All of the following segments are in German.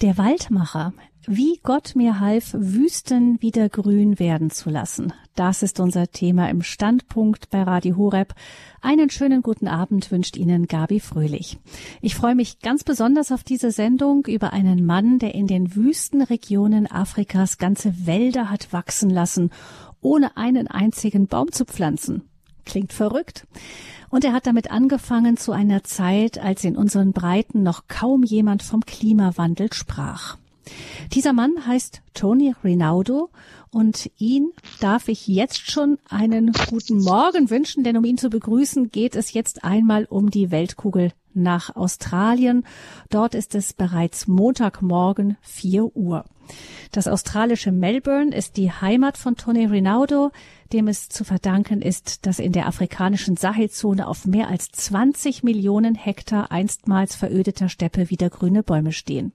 Der Waldmacher. Wie Gott mir half, Wüsten wieder grün werden zu lassen. Das ist unser Thema im Standpunkt bei Radio Horeb. Einen schönen guten Abend wünscht Ihnen Gabi Fröhlich. Ich freue mich ganz besonders auf diese Sendung über einen Mann, der in den Wüstenregionen Afrikas ganze Wälder hat wachsen lassen, ohne einen einzigen Baum zu pflanzen. Klingt verrückt. Und er hat damit angefangen zu einer Zeit, als in unseren Breiten noch kaum jemand vom Klimawandel sprach. Dieser Mann heißt Tony Rinaldo und ihn darf ich jetzt schon einen guten Morgen wünschen, denn um ihn zu begrüßen geht es jetzt einmal um die Weltkugel nach Australien. Dort ist es bereits Montagmorgen 4 Uhr. Das australische Melbourne ist die Heimat von Tony Rinaldo, dem es zu verdanken ist, dass in der afrikanischen Sahelzone auf mehr als 20 Millionen Hektar einstmals verödeter Steppe wieder grüne Bäume stehen.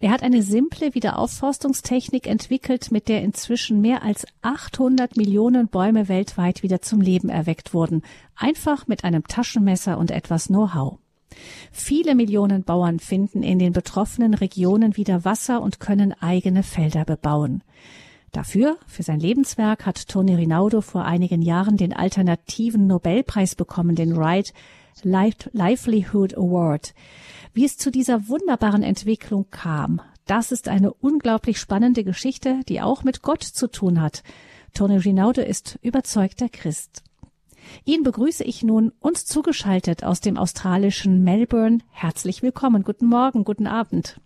Er hat eine simple Wiederaufforstungstechnik entwickelt, mit der inzwischen mehr als 800 Millionen Bäume weltweit wieder zum Leben erweckt wurden, einfach mit einem Taschenmesser und etwas Know-how. Viele Millionen Bauern finden in den betroffenen Regionen wieder Wasser und können eigene Felder bebauen. Dafür, für sein Lebenswerk, hat Tony Rinaldo vor einigen Jahren den alternativen Nobelpreis bekommen, den Wright Livelihood Award. Wie es zu dieser wunderbaren Entwicklung kam, das ist eine unglaublich spannende Geschichte, die auch mit Gott zu tun hat. Tony Rinaldo ist überzeugter Christ. Ihn begrüße ich nun uns zugeschaltet aus dem australischen Melbourne. Herzlich willkommen. Guten Morgen, guten Abend.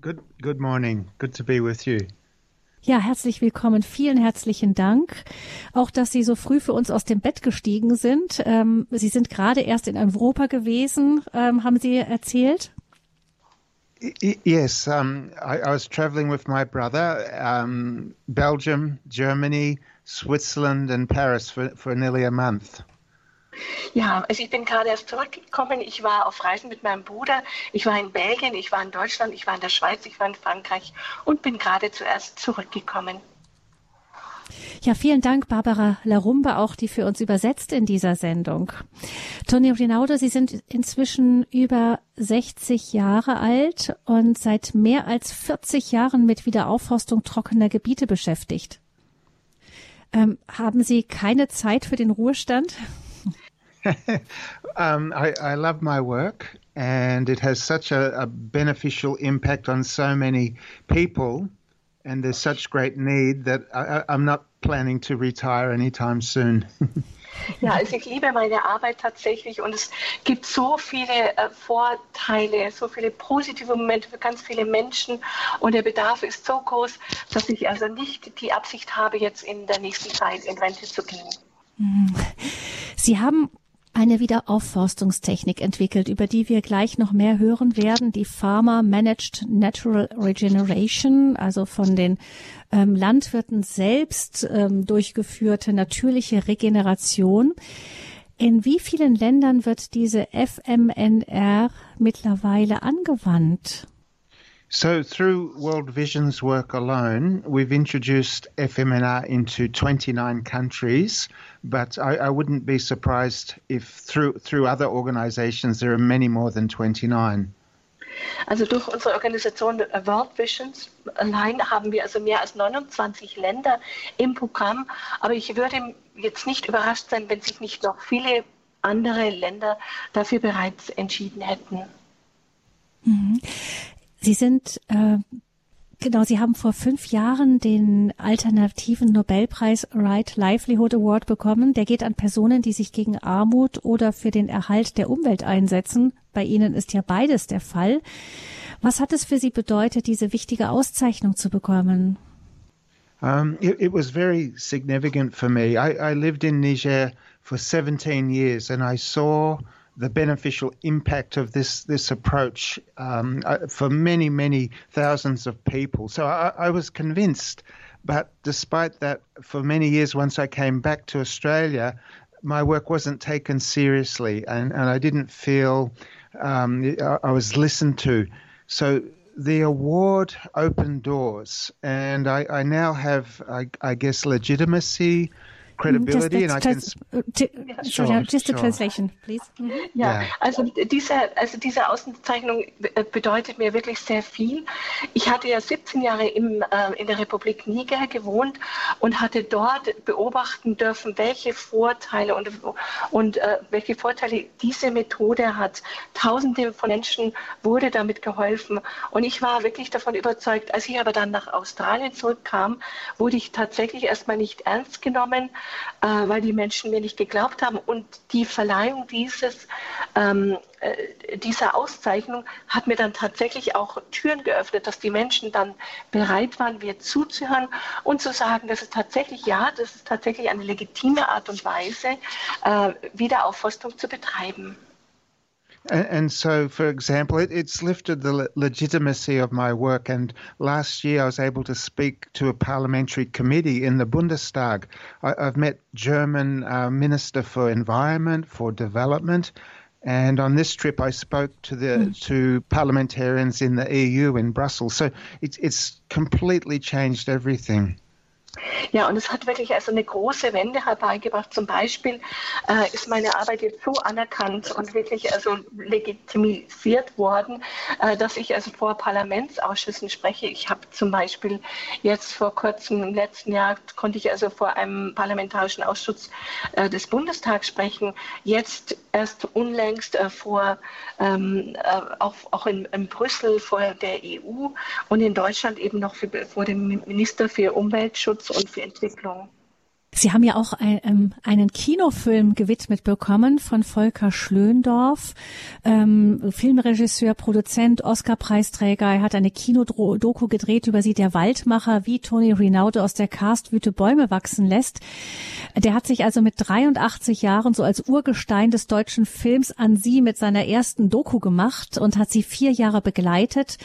Good, good morning. Good to be with you. Ja, herzlich willkommen. Vielen herzlichen Dank. Auch, dass Sie so früh für uns aus dem Bett gestiegen sind. Ähm, Sie sind gerade erst in Europa gewesen, ähm, haben Sie erzählt? Yes, um, I, I, was traveling with my brother, um, Belgium, Germany, Switzerland and Paris for, for nearly a month. Ja, also ich bin gerade erst zurückgekommen. Ich war auf Reisen mit meinem Bruder. Ich war in Belgien, ich war in Deutschland, ich war in der Schweiz, ich war in Frankreich und bin gerade zuerst zurückgekommen. Ja, vielen Dank, Barbara Larumba, auch die für uns übersetzt in dieser Sendung. Toni Rinaldo, Sie sind inzwischen über 60 Jahre alt und seit mehr als 40 Jahren mit Wiederaufforstung trockener Gebiete beschäftigt. Ähm, haben Sie keine Zeit für den Ruhestand? um, I, I, love my work, and it has such a, a, beneficial impact on so many people, and there's such great need that I, I'm not planning to retire anytime soon. Ja, also ich liebe meine Arbeit tatsächlich und es gibt so viele äh, Vorteile, so viele positive Momente für ganz viele Menschen und der Bedarf ist so groß, dass ich also nicht die Absicht habe, jetzt in der nächsten Zeit in Rente zu gehen. Mhm. Sie haben eine Wiederaufforstungstechnik entwickelt, über die wir gleich noch mehr hören werden, die Farmer Managed Natural Regeneration, also von den ähm, Landwirten selbst ähm, durchgeführte natürliche Regeneration. In wie vielen Ländern wird diese FMNR mittlerweile angewandt? So, through World Vision's work alone, we've introduced FMNR into 29 countries, but I, I, wouldn't be surprised if through, through other organizations there are many more than 29. Also durch unsere Organisation World Visions allein haben wir also mehr als 29 Länder im Programm, aber ich würde jetzt nicht überrascht sein, wenn sich nicht noch viele andere Länder dafür bereits entschieden hätten. Mhm. Sie sind äh, Genau, Sie haben vor fünf Jahren den alternativen Nobelpreis Right Livelihood Award bekommen. Der geht an Personen, die sich gegen Armut oder für den Erhalt der Umwelt einsetzen. Bei Ihnen ist ja beides der Fall. Was hat es für Sie bedeutet, diese wichtige Auszeichnung zu bekommen? Um, it, it, was very significant for me. I, I lived in Niger for 17 years and I saw the beneficial impact of this this approach um, uh, for many many thousands of people. So I, I, was convinced, but despite that, for many years, once I came back to Australia, my work wasn't taken seriously, and, and I didn't feel um, I was listened to. So the award opened doors, and I, I now have, I, I guess, legitimacy credibility, just, and I can. t- Sure, sorry, just sure. a translation, please. Mhm. Ja, Ja. also diese, also diese Auszeichnung be- bedeutet mir wirklich sehr viel. Ich hatte ja 17 Jahre im, äh, in der Republik Niger gewohnt und hatte dort beobachten dürfen, welche Vorteile und, und äh, welche Vorteile diese Methode hat. Tausende von Menschen wurde damit geholfen und ich war wirklich davon überzeugt, als ich aber dann nach Australien zurückkam, wurde ich tatsächlich erstmal nicht ernst genommen, äh, weil die Menschen mir nicht geglaubt haben. Und die Verleihung dieses, ähm, äh, dieser Auszeichnung hat mir dann tatsächlich auch Türen geöffnet, dass die Menschen dann bereit waren, mir zuzuhören und zu sagen, das ist tatsächlich, ja, das ist tatsächlich eine legitime Art und Weise, äh, Wiederaufforstung zu betreiben. And, and so, for example, it, it's lifted the le- legitimacy of my work. And last year, I was able to speak to a parliamentary committee in the Bundestag. I, I've met German uh, Minister for Environment, for Development, and on this trip, I spoke to the to parliamentarians in the EU in Brussels. So it's it's completely changed everything. Ja, und es hat wirklich also eine große Wende herbeigebracht. Zum Beispiel äh, ist meine Arbeit jetzt so anerkannt und wirklich also legitimisiert worden, äh, dass ich also vor Parlamentsausschüssen spreche. Ich habe zum Beispiel jetzt vor kurzem im letzten Jahr konnte ich also vor einem parlamentarischen Ausschuss äh, des Bundestags sprechen. Jetzt erst unlängst äh, vor ähm, äh, auch, auch in, in Brüssel vor der EU und in Deutschland eben noch für, vor dem Minister für Umweltschutz und für Entwicklung. Sie haben ja auch ein, ähm, einen Kinofilm gewidmet bekommen von Volker Schlöndorff, ähm, Filmregisseur, Produzent, Oscar-Preisträger. Er hat eine Kinodoku gedreht über sie, der Waldmacher, wie Tony Rinaldo aus der Karstwüte Bäume wachsen lässt. Der hat sich also mit 83 Jahren so als Urgestein des deutschen Films an sie mit seiner ersten Doku gemacht und hat sie vier Jahre begleitet.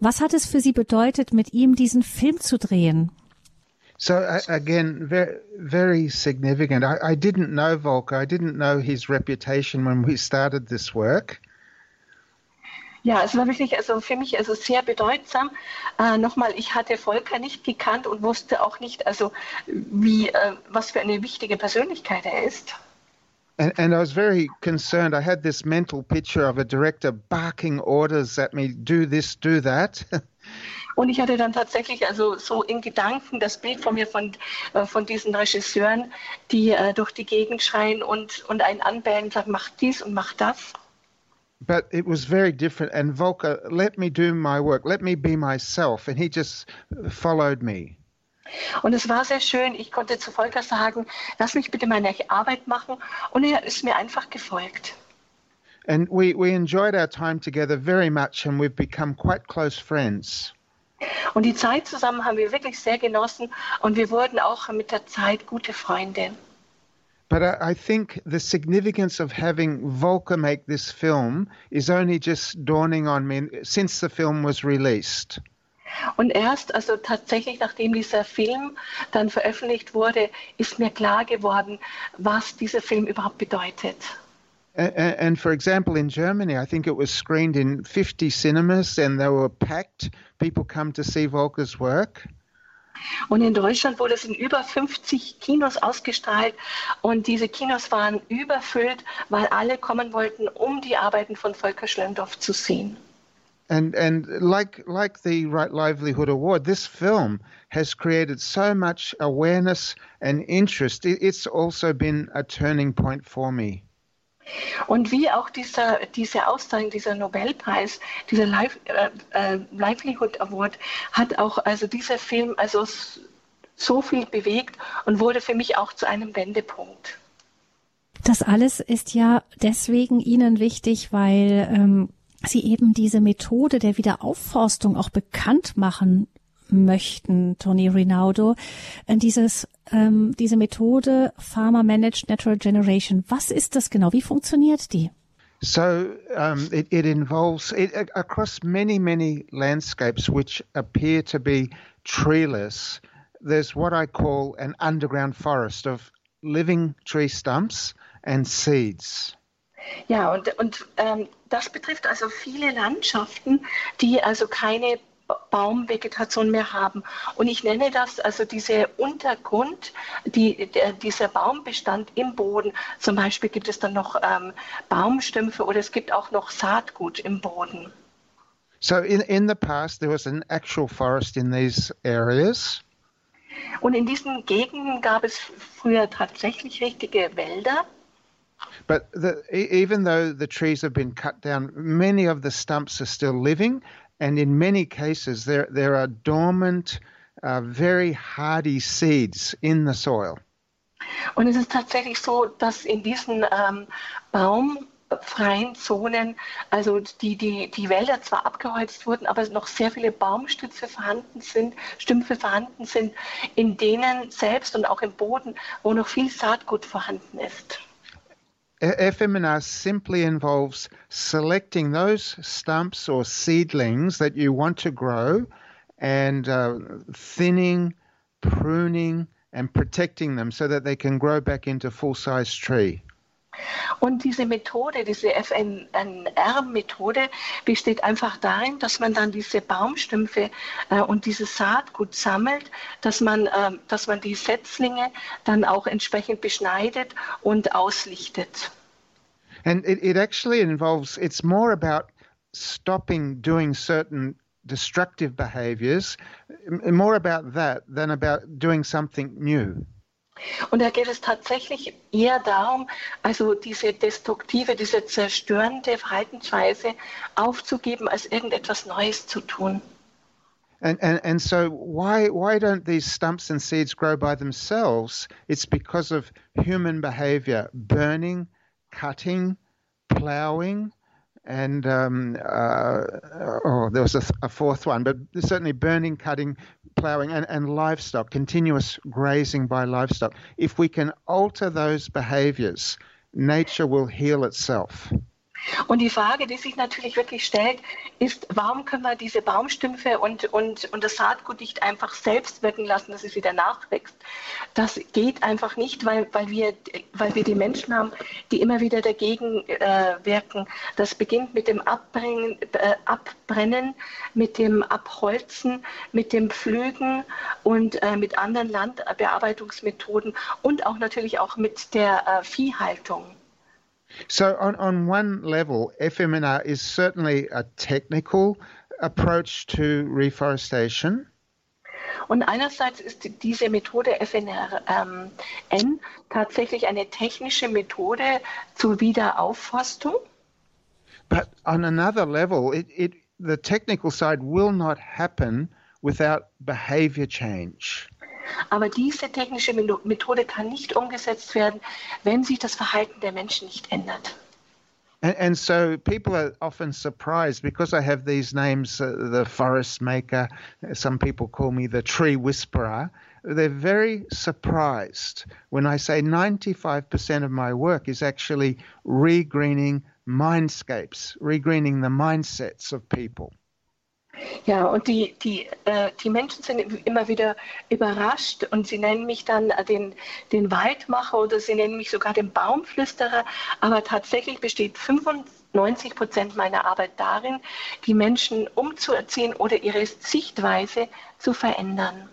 Was hat es für Sie bedeutet, mit ihm diesen Film zu drehen? So uh, again, very, very significant. I, I didn't know Volker. I didn't know his reputation when we started this work. Ja, es war wirklich also für mich also sehr bedeutsam. Äh, Nochmal, ich hatte Volker nicht gekannt und wusste auch nicht, also wie äh, was für eine wichtige Persönlichkeit er ist. And, and I was very concerned. I had this mental picture of a director barking orders at me, do this, do that. Und ich hatte dann tatsächlich also so in Gedanken das Bild von mir von, äh, von diesen Regisseuren, die äh, durch die Gegend schreien und, und einen anbellen und sagen, mach dies und mach das. but it was very different. And Volker let me do my work, let me be myself. And he just followed me. Und es war sehr schön. Ich konnte zu Volker sagen, lass mich bitte meine Arbeit machen. Und er ist mir einfach gefolgt. And we, we enjoyed our time together very much, and we've become quite close friends. Und die Zeit zusammen haben wir wirklich sehr genossen und wir wurden auch mit der Zeit gute Freunde. But I, I think the significance of having Volker make this film is only just dawning on me since the film was released. Und erst, also tatsächlich, nachdem dieser Film dann veröffentlicht wurde, ist mir klar geworden, was dieser Film überhaupt bedeutet. And, and for example, in Germany, I think it was screened in 50 cinemas and they were packed. People come to see Volker's work. Und in Deutschland wurde es in über 50 Kinos ausgestrahlt und diese Kinos waren überfüllt, weil alle kommen wollten, um die Arbeiten von Volker Schlöndorff zu sehen. And and like like the Right Livelihood Award, this film has created so much awareness and interest. It's also been a turning point for me. Und wie auch dieser, diese Auszeichnung, dieser Nobelpreis, dieser Live, äh, äh, Livelihood Award, hat auch also dieser Film also so viel bewegt und wurde für mich auch zu einem Wendepunkt. Das alles ist ja deswegen Ihnen wichtig, weil ähm, Sie eben diese Methode der Wiederaufforstung auch bekannt machen möchten, Tony Rinaldo. Äh, Dieses, ähm, diese Methode Farmer Managed Natural Generation, was ist das genau? Wie funktioniert die? So um, it, it involves it, across many many landscapes which appear to be treeless. There's what I call an underground forest of living tree stumps and seeds. Ja, und, und ähm, das betrifft also viele Landschaften, die also keine Baumvegetation mehr haben. Und ich nenne das also diese Untergrund, die, der, dieser Baumbestand im Boden. Zum Beispiel gibt es dann noch ähm, Baumstümpfe oder es gibt auch noch Saatgut im Boden. So in, in the past there was an actual forest in these areas. Und in diesen Gegenden gab es früher tatsächlich richtige Wälder. But the, even though the trees have been cut down, many of the stumps are still living, and in many cases there there are dormant, uh, very hardy seeds in the soil. Und es ist tatsächlich so, dass in diesen ähm, baumfreien Zonen, also die, die, die Wälder zwar abgeholzt wurden, aber noch sehr viele Baumstütze vorhanden sind, Stümpfe vorhanden sind, in denen selbst und auch im Boden, wo noch viel Saatgut vorhanden ist. FMNR simply involves selecting those stumps or seedlings that you want to grow and uh, thinning, pruning, and protecting them so that they can grow back into full size tree. Und diese Methode, diese FNR-Methode besteht einfach darin, dass man dann diese Baumstümpfe äh, und dieses Saatgut sammelt, dass man, äh, dass man die Setzlinge dann auch entsprechend beschneidet und auslichtet. And it, it actually involves, it's more about stopping doing certain destructive behaviors, more about that than about doing something new. Und da geht es tatsächlich eher darum, also diese destruktive, diese zerstörende Verhaltensweise aufzugeben, als irgendetwas Neues zu tun. And, and, and so why, why don't these stumps and seeds grow by themselves? It's because of human behavior, burning, cutting, ploughing, and um, uh, oh, there was a, a, fourth one, but certainly burning, cutting, ploughing, and, and livestock, continuous grazing by livestock. If we can alter those behaviors, nature will heal itself. Und die Frage, die sich natürlich wirklich stellt, ist, warum können wir diese Baumstümpfe und, und, und das Saatgut nicht einfach selbst wirken lassen, dass es wieder nachwächst? Das geht einfach nicht, weil, weil, wir, weil wir die Menschen haben, die immer wieder dagegen äh, wirken. Das beginnt mit dem Abbrennen, äh, Abbrennen, mit dem Abholzen, mit dem Pflügen und äh, mit anderen Landbearbeitungsmethoden und auch natürlich auch mit der äh, Viehhaltung. So, on, on one level, FMNR is certainly a technical approach to reforestation. Und einerseits ist diese Methode FNRN ähm, tatsächlich eine technische Methode zur Wiederaufforstung. But on another level, it, it, the technical side will not happen without behavior change. Aber diese technische Methode kann nicht umgesetzt werden, wenn sich das Verhalten der Menschen nicht ändert. And, and, so people are often surprised because I have these names uh, the forest maker, some people call me the tree whisperer. They're very surprised when I say 95% of my work is actually regreening mindscapes, regreening the mindsets of people. Ja, und die, die, äh, die Menschen sind immer wieder überrascht und sie nennen mich dann äh, den, den Waldmacher oder sie nennen mich sogar den Baumflüsterer. Aber tatsächlich besteht 95 Prozent meiner Arbeit darin, die Menschen umzuerziehen oder ihre Sichtweise zu verändern.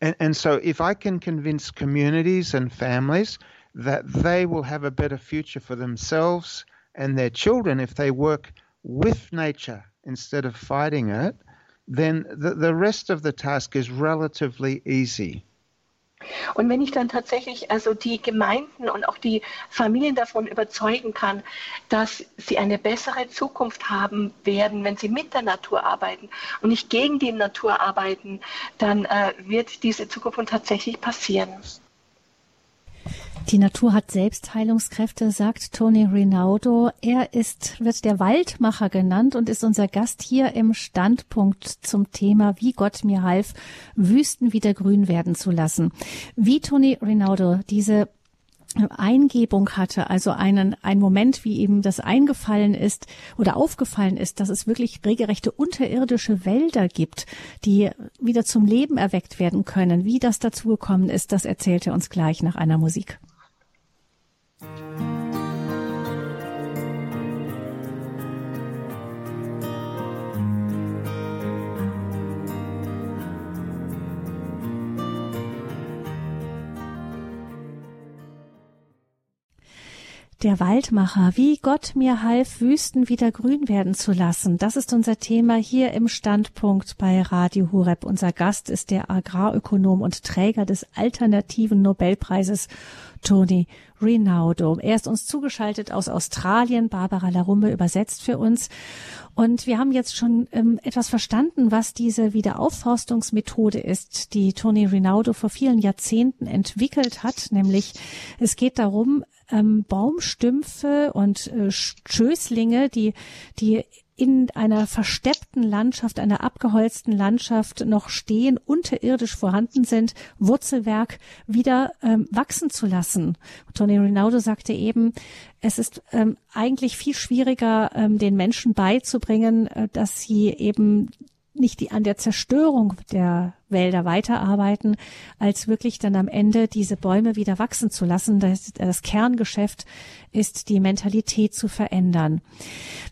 And, and so if I can convince communities and families that they will have a better future for themselves and their children if they work with nature instead of fighting it, then the, the rest of the task is relatively easy. Und wenn ich dann tatsächlich also die Gemeinden und auch die Familien davon überzeugen kann, dass sie eine bessere Zukunft haben werden, wenn sie mit der Natur arbeiten und nicht gegen die Natur arbeiten, dann äh, wird diese Zukunft tatsächlich passieren. Die Natur hat Selbstheilungskräfte, sagt Tony Rinaldo. Er ist, wird der Waldmacher genannt und ist unser Gast hier im Standpunkt zum Thema, wie Gott mir half, Wüsten wieder grün werden zu lassen. Wie Tony Rinaldo diese Eingebung hatte, also einen, einen Moment, wie ihm das eingefallen ist oder aufgefallen ist, dass es wirklich regelrechte unterirdische Wälder gibt, die wieder zum Leben erweckt werden können. Wie das dazu gekommen ist, das erzählt er uns gleich nach einer Musik. Der Waldmacher, wie Gott mir half, Wüsten wieder grün werden zu lassen. Das ist unser Thema hier im Standpunkt bei Radio Hureb. Unser Gast ist der Agrarökonom und Träger des alternativen Nobelpreises Tony Rinaldo. Er ist uns zugeschaltet aus Australien. Barbara Larumme übersetzt für uns. Und wir haben jetzt schon ähm, etwas verstanden, was diese Wiederaufforstungsmethode ist, die Tony Rinaldo vor vielen Jahrzehnten entwickelt hat. Nämlich es geht darum, ähm, Baumstümpfe und äh, Schößlinge, die, die in einer versteppten Landschaft, einer abgeholzten Landschaft noch stehen, unterirdisch vorhanden sind, Wurzelwerk wieder ähm, wachsen zu lassen. Tony Rinaldo sagte eben, es ist ähm, eigentlich viel schwieriger, ähm, den Menschen beizubringen, äh, dass sie eben nicht die, an der Zerstörung der Wälder weiterarbeiten, als wirklich dann am Ende diese Bäume wieder wachsen zu lassen. Das, das Kerngeschäft ist, die Mentalität zu verändern.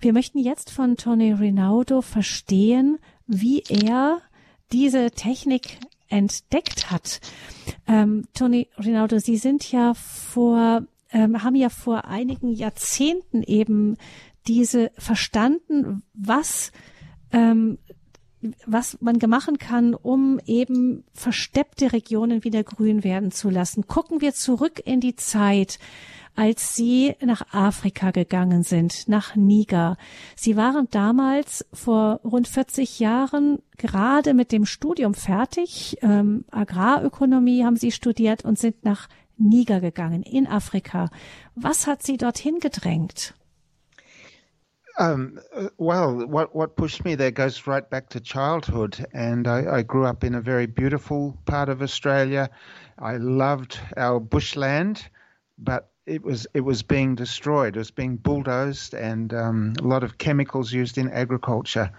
Wir möchten jetzt von Tony Rinaldo verstehen, wie er diese Technik entdeckt hat. Ähm, Tony Rinaldo, Sie sind ja vor, ähm, haben ja vor einigen Jahrzehnten eben diese verstanden, was ähm, was man machen kann, um eben versteppte Regionen wieder grün werden zu lassen. Gucken wir zurück in die Zeit, als Sie nach Afrika gegangen sind, nach Niger. Sie waren damals vor rund 40 Jahren gerade mit dem Studium fertig. Ähm, Agrarökonomie haben Sie studiert und sind nach Niger gegangen, in Afrika. Was hat Sie dorthin gedrängt? Um, uh, well, what what pushed me there goes right back to childhood, and I, I, grew up in a very beautiful part of Australia. I loved our bushland, but it was it was being destroyed. It was being bulldozed, and um, a lot of chemicals used in agriculture.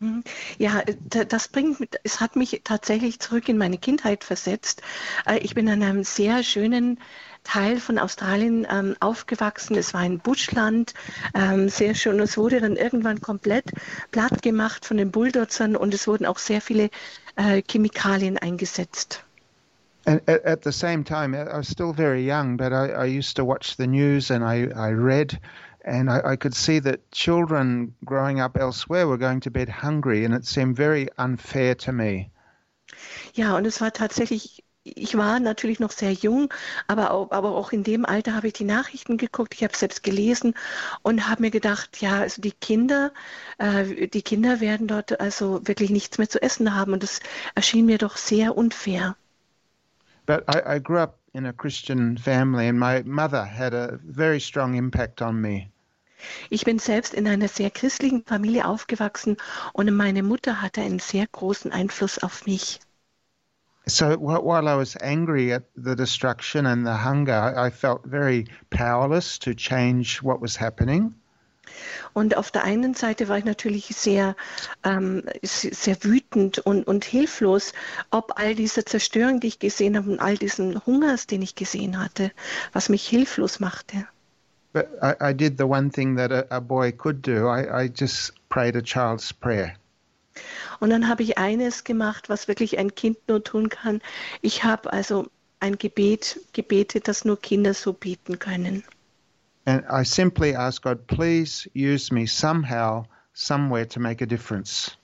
Mhm. Ja, das bringt, es hat mich tatsächlich zurück in meine Kindheit versetzt. Äh, ich bin an einem sehr schönen Teil von Australien ähm, aufgewachsen. Es war ein Buschland, ähm, sehr schön. Es wurde dann irgendwann komplett platt gemacht von den Bulldozern und es wurden auch sehr viele äh, Chemikalien eingesetzt. And at, at, the same time, I was still very young, but I, I used to watch the news and I, I read, and I, I, could see that children growing up elsewhere were going to bed hungry, and it seemed very unfair to me. Ja, und es war tatsächlich ich war natürlich noch sehr jung, aber auch, aber auch in dem Alter habe ich die Nachrichten geguckt, ich habe selbst gelesen und habe mir gedacht, ja, also die Kinder, äh, die Kinder werden dort also wirklich nichts mehr zu essen haben und das erschien mir doch sehr unfair. But I, I grew up in a Christian family and my mother had a very strong impact on me. Ich bin selbst in einer sehr christlichen Familie aufgewachsen und meine Mutter hatte einen sehr großen Einfluss auf mich. So while I was angry at the destruction and the hunger, I felt very powerless to change what was happening. Und auf der einen Seite war ich natürlich sehr, ähm, sehr wütend und, und hilflos, ob all dieser Zerstörung, die ich gesehen habe und all diesen Hungers, den ich gesehen hatte, was mich hilflos machte. But I, I did the one thing that a, a boy could do. I, I just prayed a child's prayer. Und dann habe ich eines gemacht, was wirklich ein Kind nur tun kann. Ich habe also ein Gebet gebetet, das nur Kinder so bieten können. And I simply ask God, please use me somehow, somewhere to make a difference.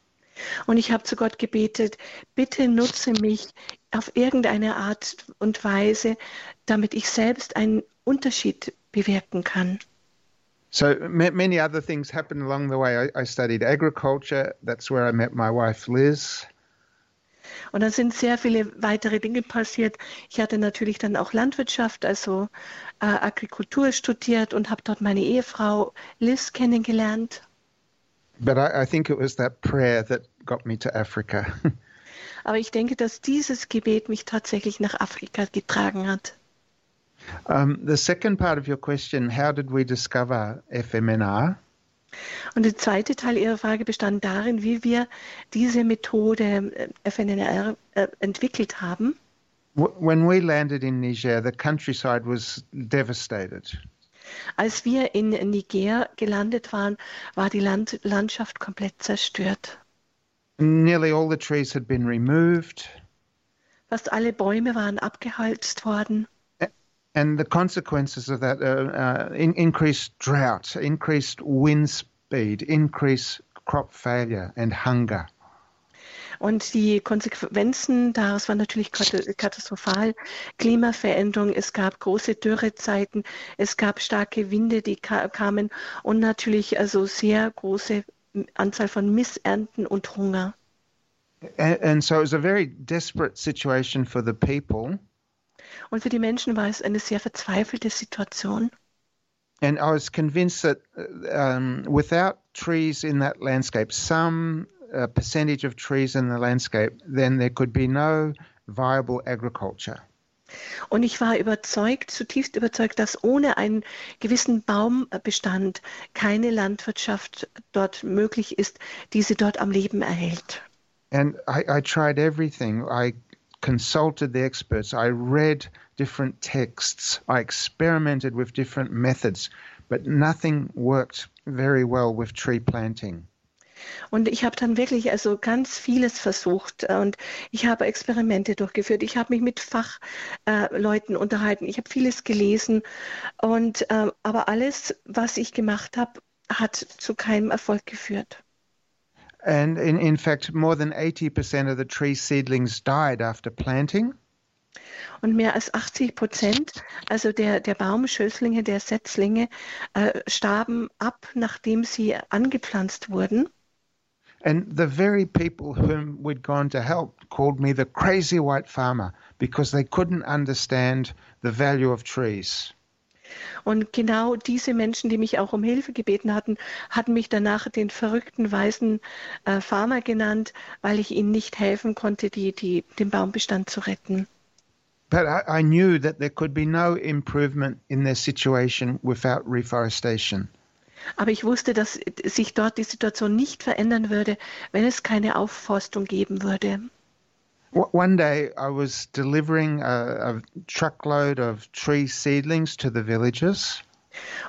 Und ich habe zu Gott gebetet, bitte nutze mich auf irgendeine Art und Weise, damit ich selbst einen Unterschied bewirken kann. So many other things happened along the way. I, I, studied agriculture. That's where I met my wife Liz. Und dann sind sehr viele weitere Dinge passiert. Ich hatte natürlich dann auch Landwirtschaft, also äh, Agrikultur studiert und habe dort meine Ehefrau Liz kennengelernt. But I, I think it was that prayer that got me to Africa. Aber ich denke, dass dieses Gebet mich tatsächlich nach Afrika getragen hat. Um, the second part of your question, how did we discover FMNR? Und der zweite Teil Ihrer Frage bestand darin, wie wir diese Methode äh, FNNR äh, entwickelt haben. When we landed in Niger, the countryside was devastated. Als wir in Niger gelandet waren, war die Land Landschaft komplett zerstört. Nearly all the trees had been removed. Fast alle Bäume waren abgeholzt worden. And the consequences of that are uh, in, increased drought, increased wind speed, increased crop failure, and hunger. Und die Konsequenzen daraus waren natürlich katastrophal. Klimaveränderung, es gab große Dürrezeiten, es gab starke Winde, die kamen und natürlich also sehr große Anzahl von Missernten und Hunger. And, and so it was a very desperate situation for the people. Und für die Menschen war es eine sehr verzweifelte Situation. And I was convinced that um, without trees in that landscape, some uh, percentage of trees in the landscape, then there could be no viable agriculture. Und ich war überzeugt, zutiefst überzeugt, dass ohne einen gewissen Baumbestand keine Landwirtschaft dort möglich ist, die sie dort am Leben erhält. And I, I tried everything. I consulted the experts. I read different texts. I experimented with different methods, but nothing worked very well with tree planting. Und ich habe dann wirklich also ganz vieles versucht und ich habe Experimente durchgeführt. Ich habe mich mit Fachleuten äh, unterhalten. Ich habe vieles gelesen und äh, aber alles, was ich gemacht habe, hat zu keinem Erfolg geführt. And in, in fact, more than 80% of the tree seedlings died after planting. Und mehr als 80 Prozent, also der, der Baumschößlinge, der Setzlinge, äh, starben ab, nachdem sie angepflanzt wurden. And the very people whom we'd gone to help called me the crazy white farmer because they couldn't understand the value of trees. Und genau diese Menschen, die mich auch um Hilfe gebeten hatten, hatten mich danach den verrückten weißen äh, Farmer genannt, weil ich ihnen nicht helfen konnte, die, die, den Baumbestand zu retten. But I, I knew that there could be no improvement in their situation without reforestation. Aber ich wusste, dass sich dort die Situation nicht verändern würde, wenn es keine Aufforstung geben würde. One day I was delivering a, a truckload of tree seedlings to the villagers.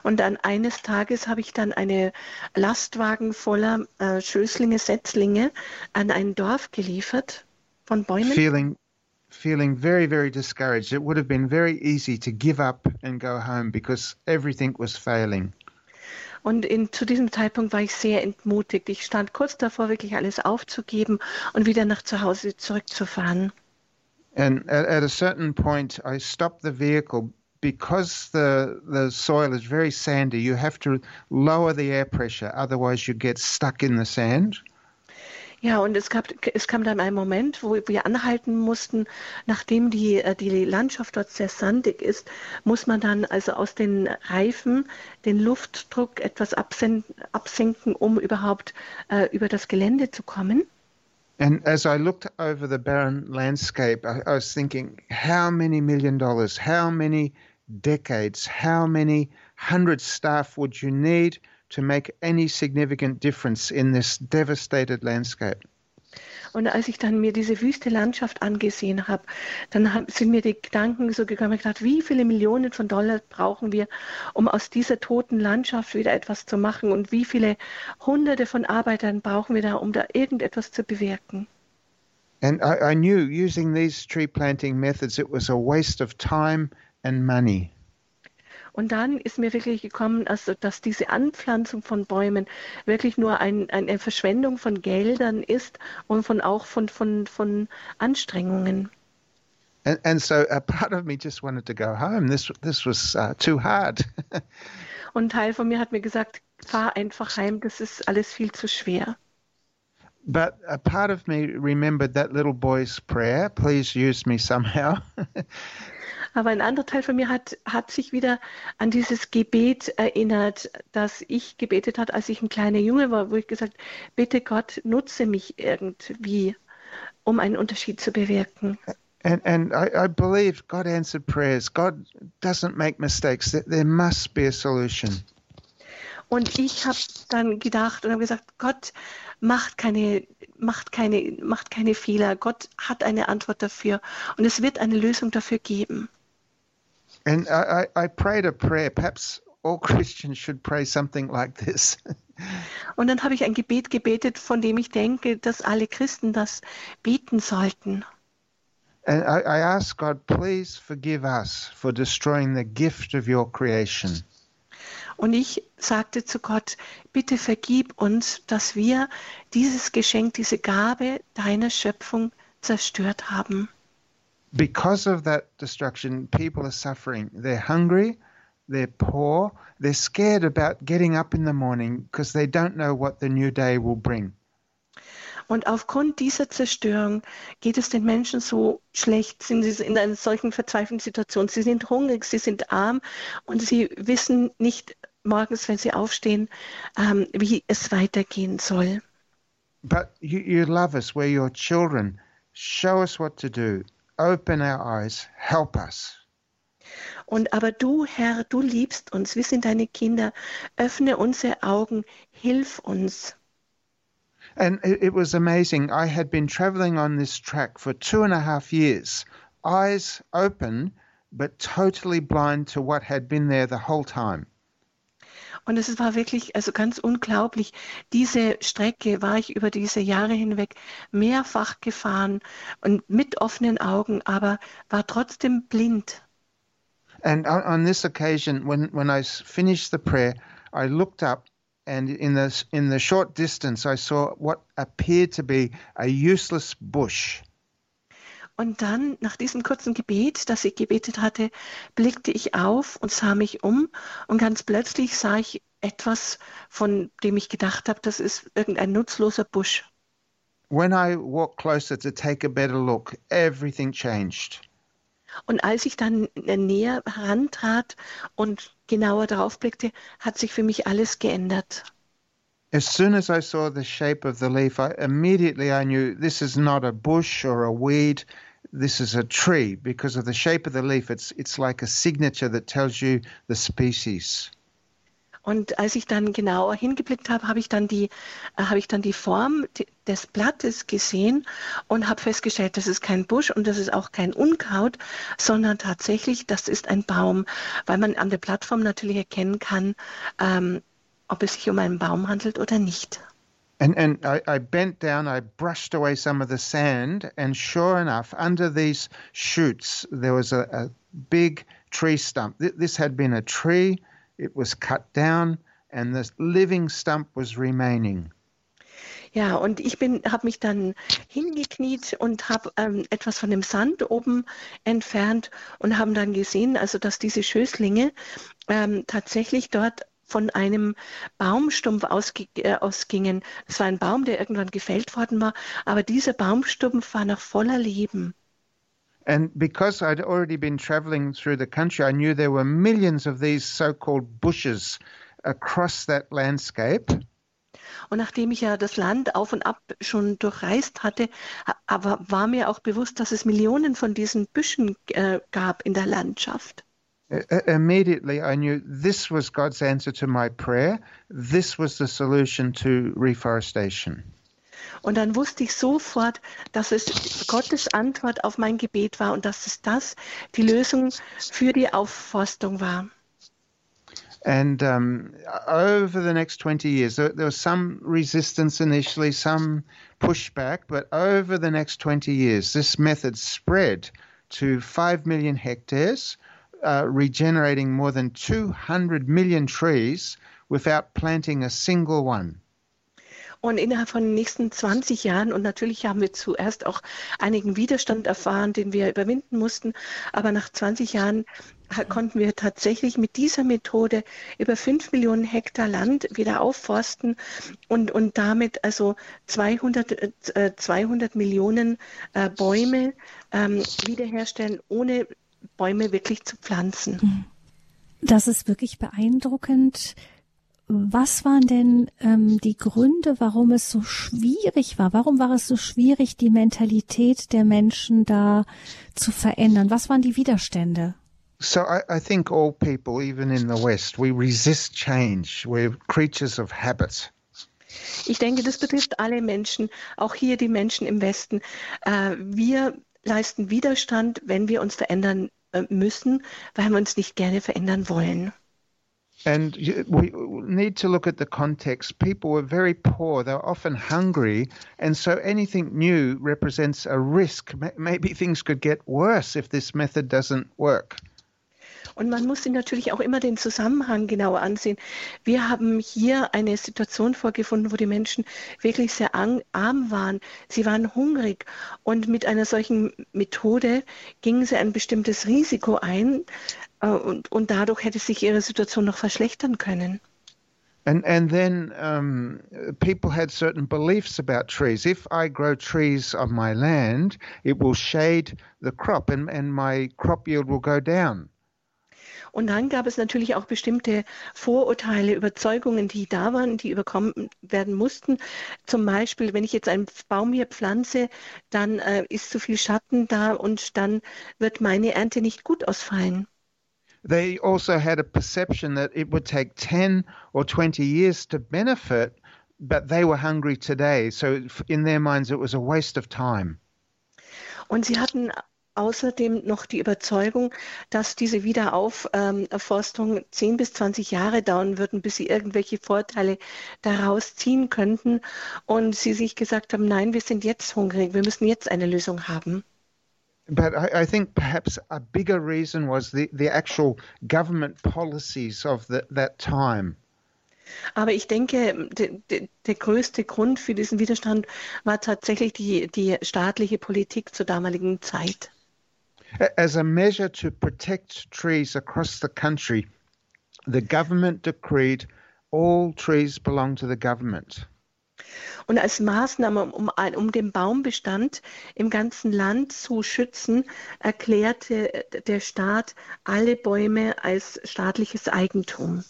Und dann eines Tages habe ich dann eine Lastwagen voller äh, Schößlinge, Setzlinge an ein Dorf geliefert von Bäumen. Feeling, feeling very, very discouraged. It would have been very easy to give up and go home because everything was failing. Und in, zu diesem Zeitpunkt war ich sehr entmutigt. Ich stand kurz davor, wirklich alles aufzugeben und wieder nach zu Hause zurückzufahren. And at, at a certain point, I stopped the vehicle because the the soil is very sandy. You have to lower the air pressure, otherwise you get stuck in the sand. Ja, und es, gab, es kam dann ein Moment, wo wir anhalten mussten, nachdem die, äh, die Landschaft dort sehr sandig ist, muss man dann also aus den Reifen den Luftdruck etwas absenken, um überhaupt äh, über das Gelände zu kommen. And as I looked over the barren landscape, I, I was thinking, how many million dollars, how many decades, how many hundred staff would you need to make any significant difference in this devastated landscape. Und als ich dann mir diese wüste Landschaft angesehen habe, dann sind mir die Gedanken so gekommen, ich gedacht, wie viele Millionen von Dollar brauchen wir, um aus dieser toten Landschaft wieder etwas zu machen und wie viele Hunderte von Arbeitern brauchen wir da, um da irgendetwas zu bewirken. And I, I knew using these tree planting methods, it was a waste of time and money. Und dann ist mir wirklich gekommen, also, dass diese Anpflanzung von Bäumen wirklich nur ein, eine Verschwendung von Geldern ist und von, auch von, von, von Anstrengungen. And, and so a part of me just wanted to go home. This, this was uh, too hard. und ein Teil von mir hat mir gesagt, fahr einfach heim, das ist alles viel zu schwer. But a part of me remembered that little boy's prayer, please use me somehow. Aber ein anderer Teil von mir hat, hat sich wieder an dieses Gebet erinnert, das ich gebetet hat, als ich ein kleiner Junge war, wo ich gesagt, bitte Gott, nutze mich irgendwie, um einen Unterschied zu bewirken. And, and I, I believe God answered prayers. God doesn't make mistakes. There must be a solution. Und ich habe dann gedacht und habe gesagt, Gott macht keine, macht, keine, macht keine Fehler. Gott hat eine Antwort dafür und es wird eine Lösung dafür geben. And I, I prayed a prayer. Perhaps all Christians should pray something like this. Und dann habe ich ein Gebet gebetet, von dem ich denke, dass alle Christen das beten sollten. And I, I ask God, please forgive us for destroying the gift of your creation. Und ich sagte zu Gott, bitte vergib uns, dass wir dieses Geschenk, diese Gabe deiner Schöpfung zerstört haben. Because of that destruction, people are suffering. They're hungry, they're poor, they're scared about getting up in the morning because they don't know what the new day will bring. Und aufgrund dieser Zerstörung geht es den Menschen so schlecht, sind sie in einer solchen verzweifelten Situation. Sie sind hungrig, sie sind arm und sie wissen nicht morgens, wenn sie aufstehen, ähm, wie es weitergehen soll. But you, you love us, we're your children. Show us what to do. Open our eyes, help us. Und aber du, Herr, du liebst uns, wir sind deine Kinder. Öffne unsere Augen, hilf uns. And it, it was amazing. I had been traveling on this track for two and a half years, eyes open, but totally blind to what had been there the whole time. Und es war wirklich also ganz unglaublich. Diese Strecke war ich über diese Jahre hinweg mehrfach gefahren und mit offenen Augen, aber war trotzdem blind. And on, on this occasion, when, when I finished the prayer, I looked up and in the, in the short distance, I saw what appeared to be a useless bush. Und dann, nach diesem kurzen Gebet, das ich gebetet hatte, blickte ich auf und sah mich um und ganz plötzlich sah ich etwas, von dem ich gedacht habe, das ist irgendein nutzloser Busch. When I walked closer to take a better look, everything changed. Und als ich dann näher herantrat und genauer darauf blickte, hat sich für mich alles geändert. As soon as I saw the shape of the leaf, I immediately I knew this is not a bush or a weed. This is a tree because of the shape of the leaf. It's it's like a signature that tells you the species. Und als ich dann genauer hingeblickt habe, habe ich dann die, äh, habe ich dann die Form des Blattes gesehen und habe festgestellt, das ist kein Busch und das ist auch kein Unkraut, sondern tatsächlich, das ist ein Baum, weil man an der Plattform natürlich erkennen kann, ähm, ob es sich um einen Baum handelt oder nicht. And and I, I bent down, I brushed away some of the sand, and sure enough, under these shoots there was a, a big tree stump. Th- This had been a tree, it was cut down, and the living stump was remaining. Ja, und ich habe mich dann hingekniet und habe ähm, etwas von dem Sand oben entfernt und haben dann gesehen, also dass diese Schößlinge ähm, tatsächlich dort von einem Baumstumpf ausge äh, ausgingen. Es war ein Baum, der irgendwann gefällt worden war, aber dieser Baumstumpf war noch voller Leben. And because I'd already been traveling through the country, I knew there were millions of these so called bushes across that landscape. Und nachdem ich ja das Land auf und ab schon durchreist hatte, ha- aber war mir auch bewusst, dass es Millionen von diesen Büschen äh, gab in der Landschaft. Immediately, I knew this was God's answer to my prayer. This was the solution to reforestation. Und dann wusste ich sofort, dass es Gottes Antwort auf mein Gebet war und dass es das die Lösung für die Aufforstung war. And um, over the next 20 years, there, there was some resistance initially, some pushback, but over the next 20 years, this method spread to 5 million hectares, uh, regenerating more than 200 million trees without planting a single one. Und innerhalb von den nächsten 20 Jahren, und natürlich haben wir zuerst auch einigen Widerstand erfahren, den wir überwinden mussten, aber nach 20 Jahren konnten wir tatsächlich mit dieser Methode über 5 Millionen Hektar Land wieder aufforsten und, und damit also 200, äh, 200 Millionen äh, Bäume ähm, wiederherstellen, ohne Bäume wirklich zu pflanzen. Das ist wirklich beeindruckend. Was waren denn ähm, die Gründe, warum es so schwierig war? Warum war es so schwierig, die Mentalität der Menschen da zu verändern? Was waren die Widerstände? So I, I think all people, even in the West, we resist change. We're creatures of habit. Ich denke, das betrifft alle Menschen, auch hier die Menschen im Westen. Äh, wir leisten Widerstand, wenn wir uns verändern äh, müssen, weil wir uns nicht gerne verändern wollen. And we need to look at the context. People were very poor, they were often hungry, and so anything new represents a risk. Maybe things could get worse if this method doesn't work. Und man muss sich natürlich auch immer den Zusammenhang genauer ansehen. Wir haben hier eine Situation vorgefunden, wo die Menschen wirklich sehr arm waren. Sie waren hungrig und mit einer solchen Methode gingen sie ein bestimmtes Risiko ein äh, und, und dadurch hätte sich ihre Situation noch verschlechtern können. And and then um, people had certain beliefs about trees. If I grow trees on my land, it will shade the crop, and, and my crop yield will go down. Und dann gab es natürlich auch bestimmte Vorurteile, Überzeugungen, die da waren, die überkommen werden mussten. Zum Beispiel, wenn ich jetzt einen Baum hier pflanze, dann äh, ist zu viel Schatten da und dann wird meine Ernte nicht gut ausfallen. They also had a perception that it would take 10 or 20 years to benefit, but they were hungry today. So in their minds, it was a waste of time. Und sie hatten außerdem noch die Überzeugung, dass diese Wiederaufforstung 10 bis 20 Jahre dauern würden, bis sie irgendwelche Vorteile daraus ziehen könnten. Und sie sich gesagt haben, nein, wir sind jetzt hungrig, wir müssen jetzt eine Lösung haben. But I, I think perhaps a bigger reason was the, the actual government policies of the, that time. Aber ich denke, de, de, der größte Grund für diesen Widerstand war tatsächlich die, die staatliche Politik zur damaligen Zeit. As a measure to protect trees across the country, the government decreed all trees belong to the government. Und als Maßnahme, um, um den Baumbestand im ganzen Land zu schützen, erklärte der Staat alle Bäume als staatliches Eigentum.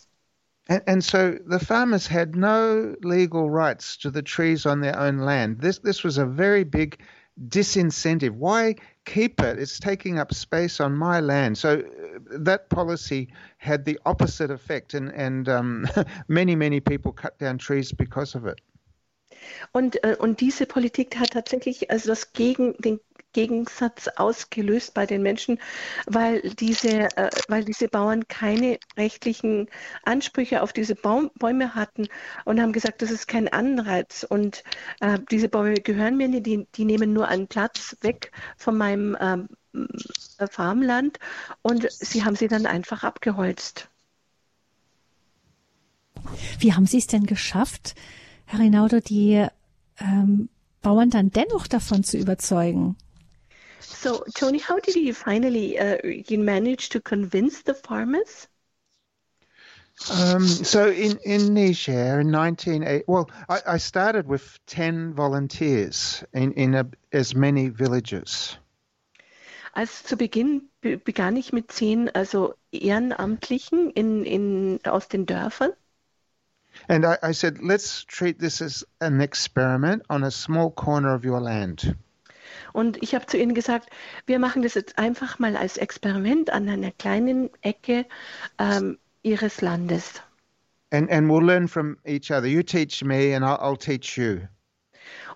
And, and, so the farmers had no legal rights to the trees on their own land. This, this was a very big disincentive. Why keep it? It's taking up space on my land. So uh, that policy had the opposite effect, and, and um, many, many people cut down trees because of it. Und, äh, und diese Politik hat tatsächlich also das gegen den Gegensatz ausgelöst bei den Menschen, weil diese, äh, weil diese Bauern keine rechtlichen Ansprüche auf diese Baum, Bäume hatten und haben gesagt, das ist kein Anreiz und äh, diese Bäume gehören mir nicht, die, die nehmen nur einen Platz weg von meinem ähm, Farmland und sie haben sie dann einfach abgeholzt. Wie haben Sie es denn geschafft, Herr Rinaudo, die ähm, Bauern dann dennoch davon zu überzeugen? So, Tony, how did you finally uh, you manage to convince the farmers? Um, so in, in Niger in 1980, well, I, I, started with 10 volunteers in, in a, as many villages. Als zu Beginn begann ich mit zehn also Ehrenamtlichen in, in, aus den Dörfern. And I, I said, let's treat this as an experiment on a small corner of your land. Und ich habe zu ihnen gesagt, wir machen das jetzt einfach mal als Experiment an einer kleinen Ecke ähm, ihres Landes. And, and we'll learn from each other. You teach me and I'll, I'll teach you.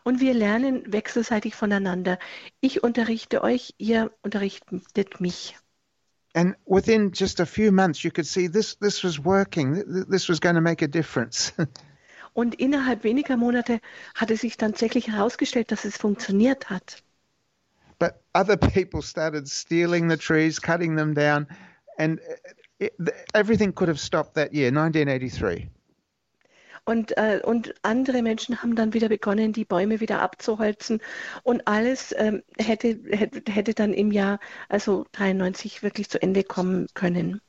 Und wir lernen wechselseitig voneinander. Ich unterrichte euch, ihr unterrichtet mich. And within just a few months, you could see this, this was working. This was going to make a difference. Und innerhalb weniger Monate hatte sich dann tatsächlich herausgestellt, dass es funktioniert hat. But other people started stealing the trees, cutting them down, and it, everything could have stopped that year, 1983. Und, äh, und andere Menschen haben dann wieder begonnen, die Bäume wieder abzuholzen. Und alles ähm, hätte, hätte, hätte dann im Jahr, also 93, wirklich zu Ende kommen können.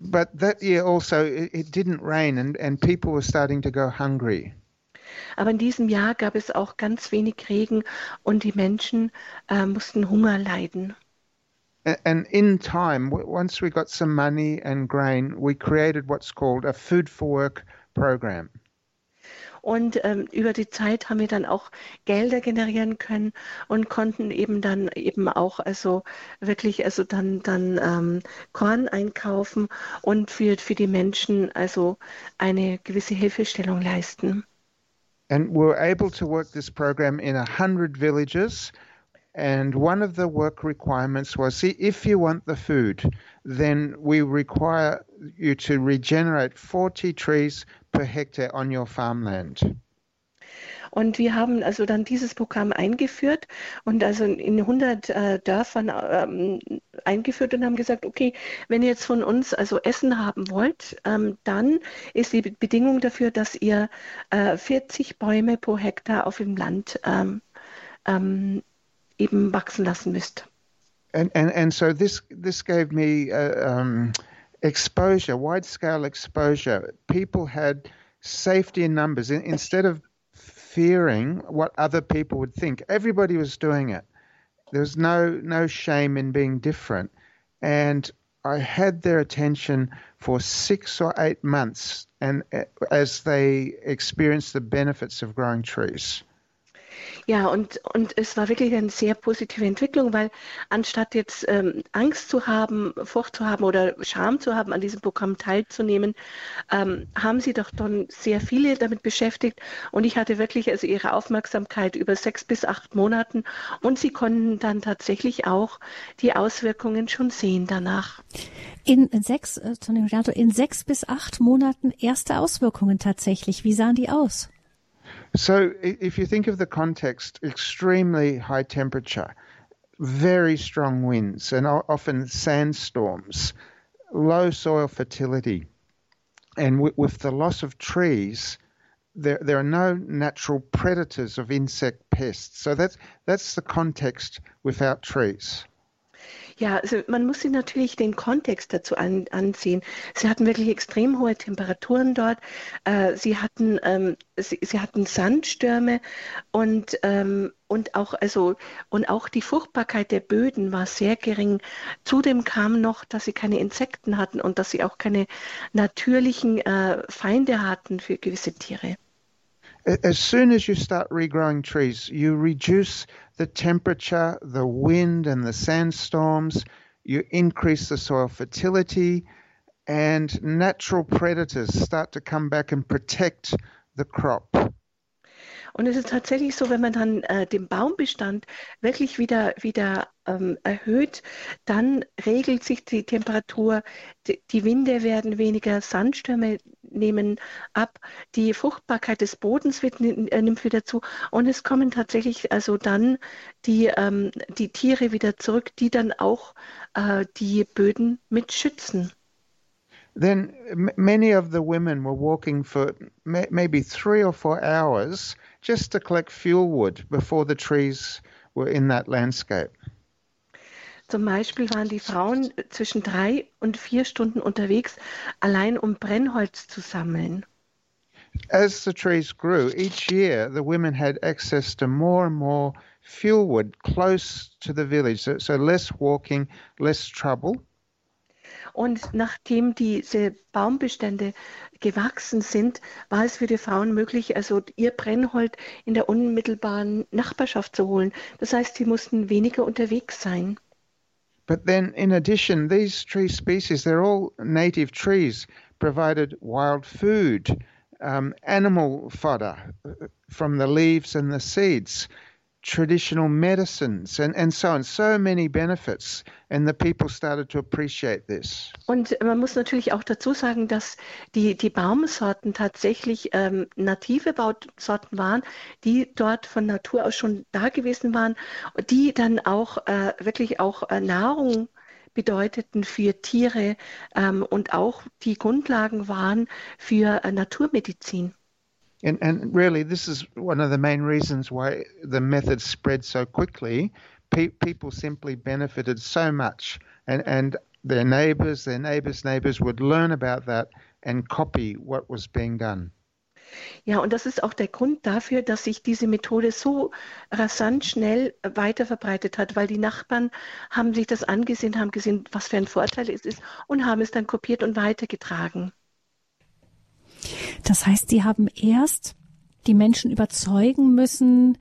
But that year also, it, it didn't rain and, and people were starting to go hungry. Aber in diesem Jahr gab es auch ganz wenig Regen und die Menschen äh, mussten Hunger leiden. And in time, once we got some money and grain, we created what's called a food for work program. Und ähm, über die Zeit haben wir dann auch Gelder generieren können und konnten eben dann eben auch also wirklich also dann dann ähm, Korn einkaufen und für für die Menschen also eine gewisse Hilfestellung leisten. And we were able to work this program in a hundred villages And one of the work requirements was see, if you want the food, then we require you to regenerate 40 trees per hectare on your farmland. Und wir haben also dann dieses Programm eingeführt und also in 100 äh, Dörfern ähm, eingeführt und haben gesagt, okay, wenn ihr jetzt von uns also Essen haben wollt, ähm, dann ist die Bedingung dafür, dass ihr äh, 40 Bäume pro Hektar auf dem Land ähm, ähm, eben wachsen lassen müsst. And, and, and so this, this gave me uh, exposure, wide scale exposure. People had safety in numbers. Instead of fearing what other people would think, everybody was doing it. There was no, no shame in being different. And I had their attention for six or eight months and uh, as they experienced the benefits of growing trees. Ja, und, und es war wirklich eine sehr positive Entwicklung, weil anstatt jetzt ähm, Angst zu haben, Furcht zu haben oder Scham zu haben, an diesem Programm teilzunehmen, ähm, haben sie doch dann sehr viele damit beschäftigt. Und ich hatte wirklich also ihre Aufmerksamkeit über sechs bis acht Monaten und sie konnten dann tatsächlich auch die Auswirkungen schon sehen danach. In sechs, äh, in sechs bis acht Monaten erste Auswirkungen tatsächlich. Wie sahen die aus? So, if you think of the context, extremely high temperature, very strong winds, and often sandstorms, low soil fertility, and with the loss of trees, there, there are no natural predators of insect pests. So that's that's the context without trees. Ja, also man muss sich natürlich den Kontext dazu an, ansehen. Sie hatten wirklich extrem hohe Temperaturen dort. Äh, sie, hatten, ähm, sie, sie, hatten Sandstürme und, ähm, und, auch, also, und auch die Fruchtbarkeit der Böden war sehr gering. Zudem kam noch, dass sie keine Insekten hatten und dass sie auch keine natürlichen äh, Feinde hatten für gewisse Tiere. as soon as you start regrowing trees, you reduce the temperature, the wind, and the sandstorms. You increase the soil fertility, and natural predators start to come back and protect the crop. Und es ist tatsächlich so, wenn man dann äh, den Baumbestand wirklich wieder, wieder ähm, erhöht, dann regelt sich die Temperatur, die, die, Winde werden weniger, Sandstürme nehmen ab, die Fruchtbarkeit des Bodens wird, äh, nimmt wieder zu und es kommen tatsächlich also dann die, ähm, die Tiere wieder zurück, die dann auch äh, die Böden mit schützen. Then many of the women were walking for maybe three or four hours just to collect fuel wood before the trees were in that landscape. Zum Beispiel waren die Frauen zwischen drei und vier Stunden unterwegs, allein um Brennholz zu sammeln. As the trees grew, each year the women had access to more and more fuel wood close to the village, so, so less walking, less trouble. Und nachdem diese Baumbestände gewachsen sind, war es für die Frauen möglich, also ihr Brennholz in der unmittelbaren Nachbarschaft zu holen. Das heißt, sie mussten weniger unterwegs sein. But then, in addition, these tree species, they're all native trees, provided wild food, um, animal fodder uh, from the leaves and the seeds. Traditional medicines and, and so on. So many benefits. And the people started to appreciate this. Und man muss natürlich auch dazu sagen, dass die, die Baumsorten tatsächlich ähm, native Bausorten waren, die dort von Natur aus schon da gewesen waren, die dann auch äh, wirklich auch äh, Nahrung bedeuteten für Tiere ähm, und auch die Grundlagen waren für äh, Naturmedizin. And, and really, this is one of the main reasons why the method spread so quickly. Pe- people simply benefited so much, and, and their neighbors, their neighbors' neighbors would learn about that and copy what was being done. Ja, und das ist auch der Grund dafür, dass sich diese Methode so rasant schnell weiter verbreitet hat, weil die Nachbarn haben sich das angesehen, haben gesehen, was für ein Vorteil es ist und haben es dann kopiert und weitergetragen. Das heißt, Sie haben erst die Menschen überzeugen müssen,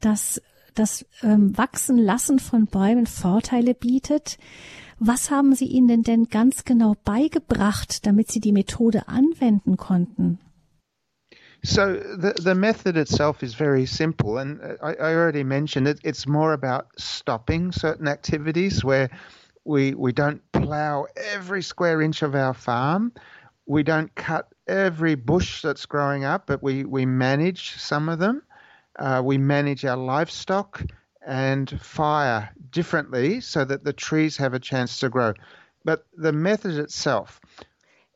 dass das ähm, Wachsen lassen von Bäumen Vorteile bietet. Was haben Sie ihnen denn ganz genau beigebracht, damit Sie die Methode anwenden konnten? So the the method itself is very simple, and I, I already mentioned it. It's more about stopping certain activities where we we don't plow every square inch of our farm. We don't cut every bush that's growing up, but we we manage some of them. Uh, we manage our livestock and fire differently so that the trees have a chance to grow. But the method itself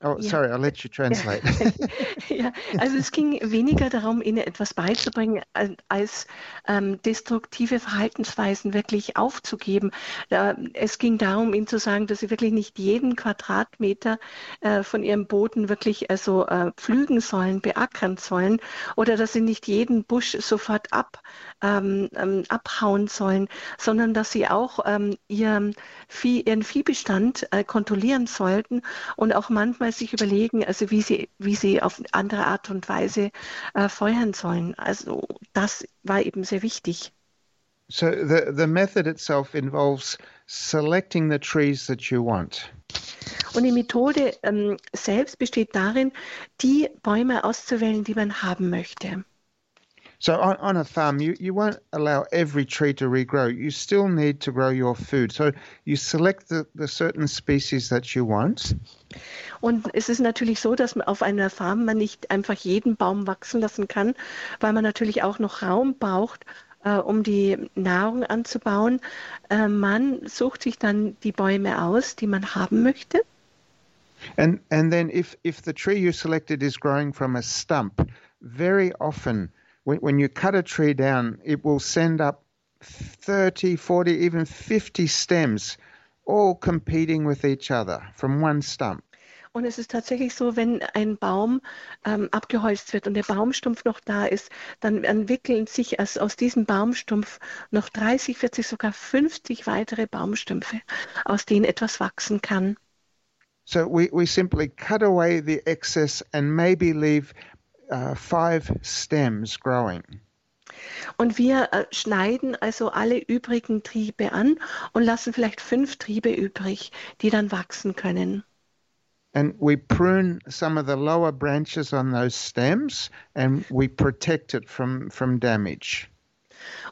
Oh, sorry, I'll let you translate. ja, also es ging weniger darum, ihnen etwas beizubringen, als ähm, destruktive Verhaltensweisen wirklich aufzugeben. Äh, es ging darum, ihnen zu sagen, dass sie wirklich nicht jeden Quadratmeter äh, von ihrem Boden wirklich also äh, pflügen sollen, beackern sollen oder dass sie nicht jeden Busch sofort ab, ähm, ähm abhauen sollen, sondern dass sie auch ähm, ihr Vieh, ihren Viehbestand äh, kontrollieren sollten und auch manchmal sich überlegen, also wie sie, wie sie auf andere Art und Weise äh, feuern sollen. Also das war eben sehr wichtig. So the, the method itself involves selecting the trees that you want. Und die Methode ähm, selbst besteht darin, die Bäume auszuwählen, die man haben möchte. So on, on a farm, you, you won't allow every tree to regrow. You still need to grow your food. So you select the, the certain species that you want. Und es ist natürlich so, dass auf einer Farm man nicht einfach jeden Baum wachsen lassen kann, weil man natürlich auch noch Raum braucht, äh, um die Nahrung anzubauen. Äh, man sucht sich dann die Bäume aus, die man haben möchte. And and then if if the tree you selected is growing from a stump, very often when, when you cut a tree down, it will send up 30, 40, even 50 stems, all competing with each other from one stump. Und es ist tatsächlich so, wenn ein Baum ähm, abgeholzt wird und der Baumstumpf noch da ist, dann entwickeln sich aus, aus diesem Baumstumpf noch 30, 40, sogar 50 weitere Baumstümpfe, aus denen etwas wachsen kann. So we, we simply cut away the excess and maybe leave uh, five stems growing. Und wir äh, schneiden also alle übrigen Triebe an und lassen vielleicht fünf Triebe übrig, die dann wachsen können. And we prune some of the lower branches on those stems and we protect it from, from damage.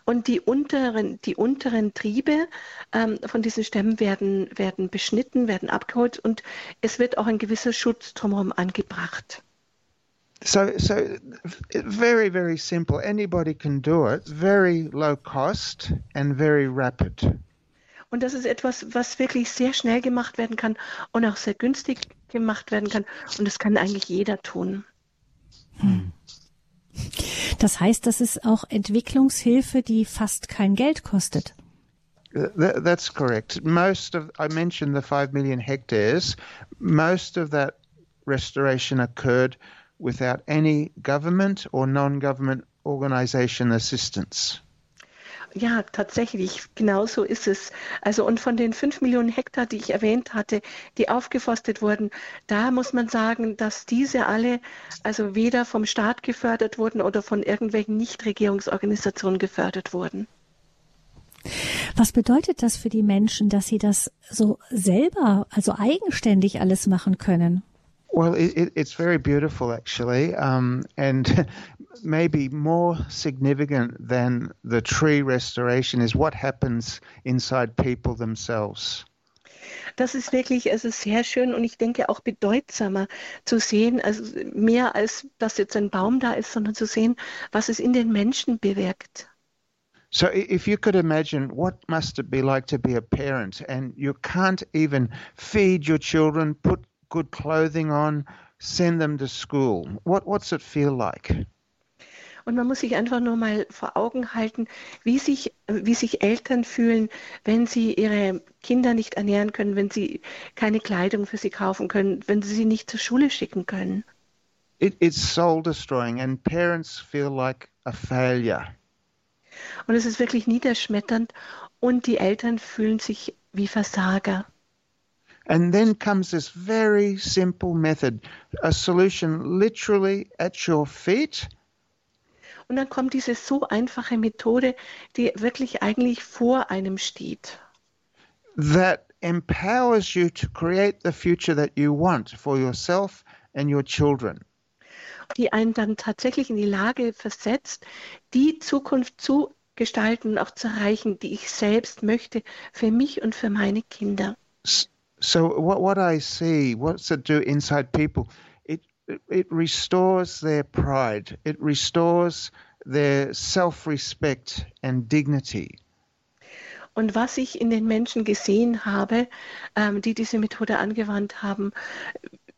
Und die unteren, die unteren Triebe ähm, von diesen Stämmen werden, werden beschnitten, werden abgeholt und es wird auch ein gewisser Schutz drumherum angebracht. So, so very, very simple. Anybody can do it. Very low cost and very rapid. Und das ist etwas, was wirklich sehr schnell gemacht werden kann und auch sehr günstig gemacht werden kann. Und das kann eigentlich jeder tun. Hm. Das heißt, das ist auch Entwicklungshilfe, die fast kein Geld kostet. That's correct. Most of, I mentioned the 5 million hectares, most of that restoration occurred without any government or non-government organization assistance. Ja, tatsächlich, genau so ist es. Also und von den fünf Millionen Hektar, die ich erwähnt hatte, die aufgeforstet wurden, da muss man sagen, dass diese alle also weder vom Staat gefördert wurden oder von irgendwelchen Nichtregierungsorganisationen gefördert wurden. Was bedeutet das für die Menschen, dass sie das so selber, also eigenständig alles machen können? Well, it, it's very beautiful, actually, um, and maybe more significant than the tree restoration is what happens inside people themselves. Das ist wirklich, es ist sehr schön und ich denke auch bedeutsamer zu sehen, also mehr als dass jetzt ein Baum da ist, sondern zu sehen, was es in den Menschen bewirkt. So, if you could imagine what must it be like to be a parent and you can't even feed your children, put good clothing on, send them to school. What, what's it feel like? Und man muss sich einfach nur mal vor Augen halten, wie sich, wie sich Eltern fühlen, wenn sie ihre Kinder nicht ernähren können, wenn sie keine Kleidung für sie kaufen können, wenn sie sie nicht zur Schule schicken können. It, it's soul destroying and parents feel like a failure. Und es ist wirklich niederschmetternd und die Eltern fühlen sich wie Versager. And then comes this very simple method, a solution literally at your feet. Und dann kommt diese so einfache Methode, die wirklich eigentlich vor einem steht. That empowers you to create the future that you want for yourself and your children. die einen dann tatsächlich in die Lage versetzt, die Zukunft zu gestalten und auch zu erreichen, die ich selbst möchte für mich und für meine Kinder. So what, what I see, what's it do inside people? It, it restores their pride. It restores their self-respect and dignity. Und was ich in den Menschen gesehen habe, ähm, die diese Methode angewandt haben,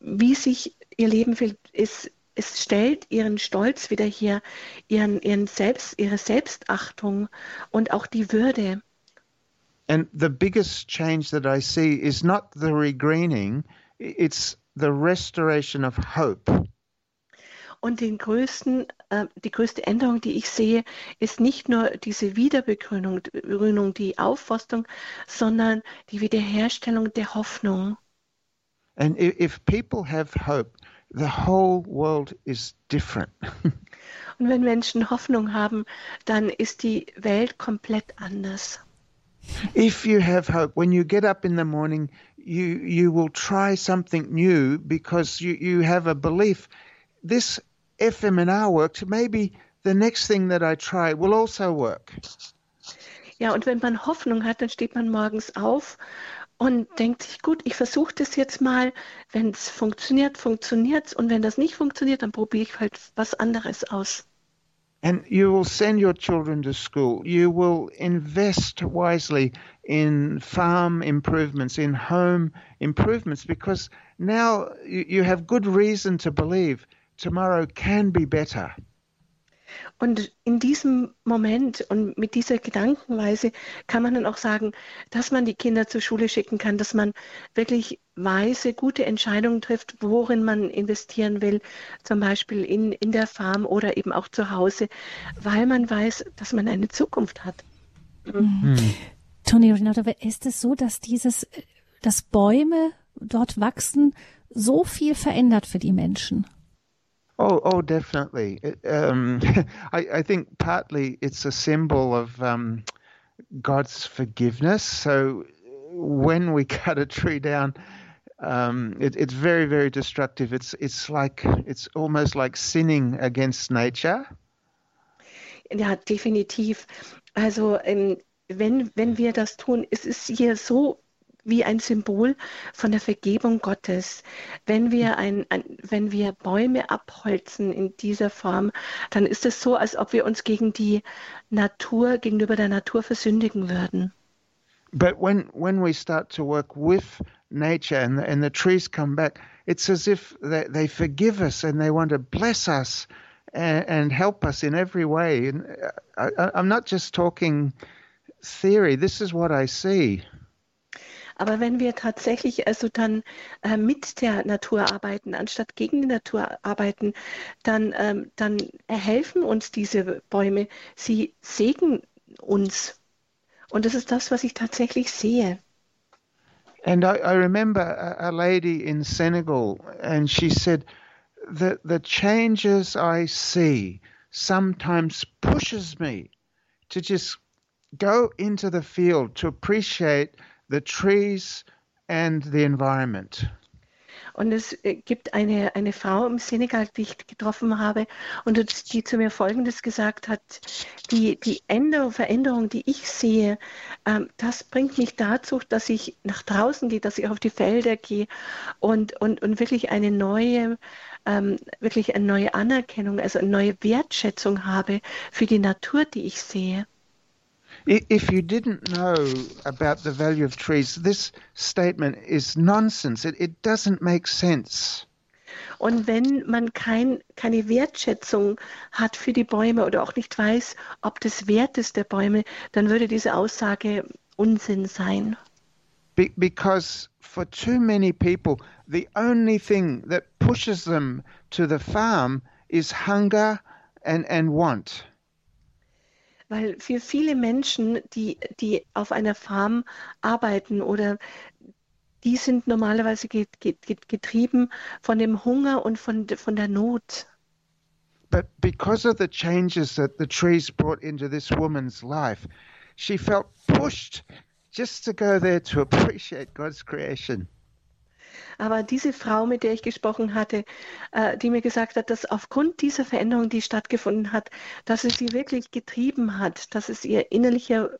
wie sich ihr Leben fühlt, ist, es stellt ihren Stolz wieder her, ihren, ihren Selbst, ihre Selbstachtung und auch die Würde. And the biggest change that I see is not the regreening, it's the restoration of hope. Und den größten, äh, die größte Änderung, die ich sehe, ist nicht nur diese Wiederbegrünung, die Aufforstung, sondern die Wiederherstellung der Hoffnung. And if people have hope, the whole world is different. Und wenn Menschen Hoffnung haben, dann ist die Welt komplett anders. If you have hope, when you get up in the morning, you you will try something new because you, you have a belief this FM&R worked, maybe the next thing that I try will also work. Ja, und wenn man Hoffnung hat, dann steht man morgens auf und denkt sich, gut, ich versuche das jetzt mal. Wenn es funktioniert, funktioniert es. Und wenn das nicht funktioniert, dann probiere ich halt was anderes aus. And you will send your children to school. You will invest wisely in farm improvements, in home improvements, because now you have good reason to believe tomorrow can be better. Und in diesem Moment und mit dieser Gedankenweise kann man dann auch sagen, dass man die Kinder zur Schule schicken kann, dass man wirklich weise, gute Entscheidungen trifft, worin man investieren will, zum Beispiel in, in der Farm oder eben auch zu Hause, weil man weiß, dass man eine Zukunft hat. Mhm. Hm. Toni Renato, ist es so, dass dieses, dass Bäume dort wachsen, so viel verändert für die Menschen? Oh, oh, definitely. um, I, I, think partly it's a symbol of um, God's forgiveness. So when we cut a tree down, um, it, it's very, very destructive. It's it's like it's almost like sinning against nature. Ja, definitiv. Also wenn wenn wir das tun, es ist hier so wie ein Symbol von der Vergebung Gottes. Wenn wir, ein, ein, wenn wir Bäume abholzen in dieser Form, dann ist es so, als ob wir uns gegen die Natur, gegenüber der Natur versündigen würden. But when, when we start to work with nature and the, and the trees come back, it's as if they, they forgive us and they want to bless us and, and help us in every way. And I, I'm not just talking theory, this is what I see. Aber wenn wir tatsächlich also dann äh, mit der Natur arbeiten, anstatt gegen die Natur arbeiten, dann, ähm, dann helfen uns diese Bäume. Sie segnen uns. Und das ist das, was ich tatsächlich sehe. And I, I remember a, a lady in Senegal, and she said, the, the changes I see sometimes pushes me to just go into the field to appreciate the trees and the environment. Und es äh, gibt eine, eine Frau im Senegal, die ich getroffen habe und die zu mir Folgendes gesagt hat, die, die Änderung, Veränderung, die ich sehe, ähm, das bringt mich dazu, dass ich nach draußen gehe, dass ich auf die Felder gehe und, und, und wirklich eine neue, ähm, wirklich eine neue Anerkennung, also eine neue Wertschätzung habe für die Natur, die ich sehe. If you didn't know about the value of trees, this statement is nonsense. It, it doesn't make sense. Und wenn man kein, keine Wertschätzung hat für die Bäume oder auch nicht weiß, ob das Wert ist der Bäume, dann würde diese Aussage Unsinn sein. Be because for too many people, the only thing that pushes them to the farm is hunger and, and want. Weil für viele Menschen, die, die auf einer Farm arbeiten oder die sind normalerweise getrieben von dem Hunger und von, von der Not. But because of the changes that the trees brought into this woman's life, she felt pushed just to go there to appreciate God's creation. Aber diese Frau, mit der ich gesprochen hatte, äh, die mir gesagt hat, dass aufgrund dieser Veränderung, die stattgefunden hat, dass es sie wirklich getrieben hat, dass es ihr innerlicher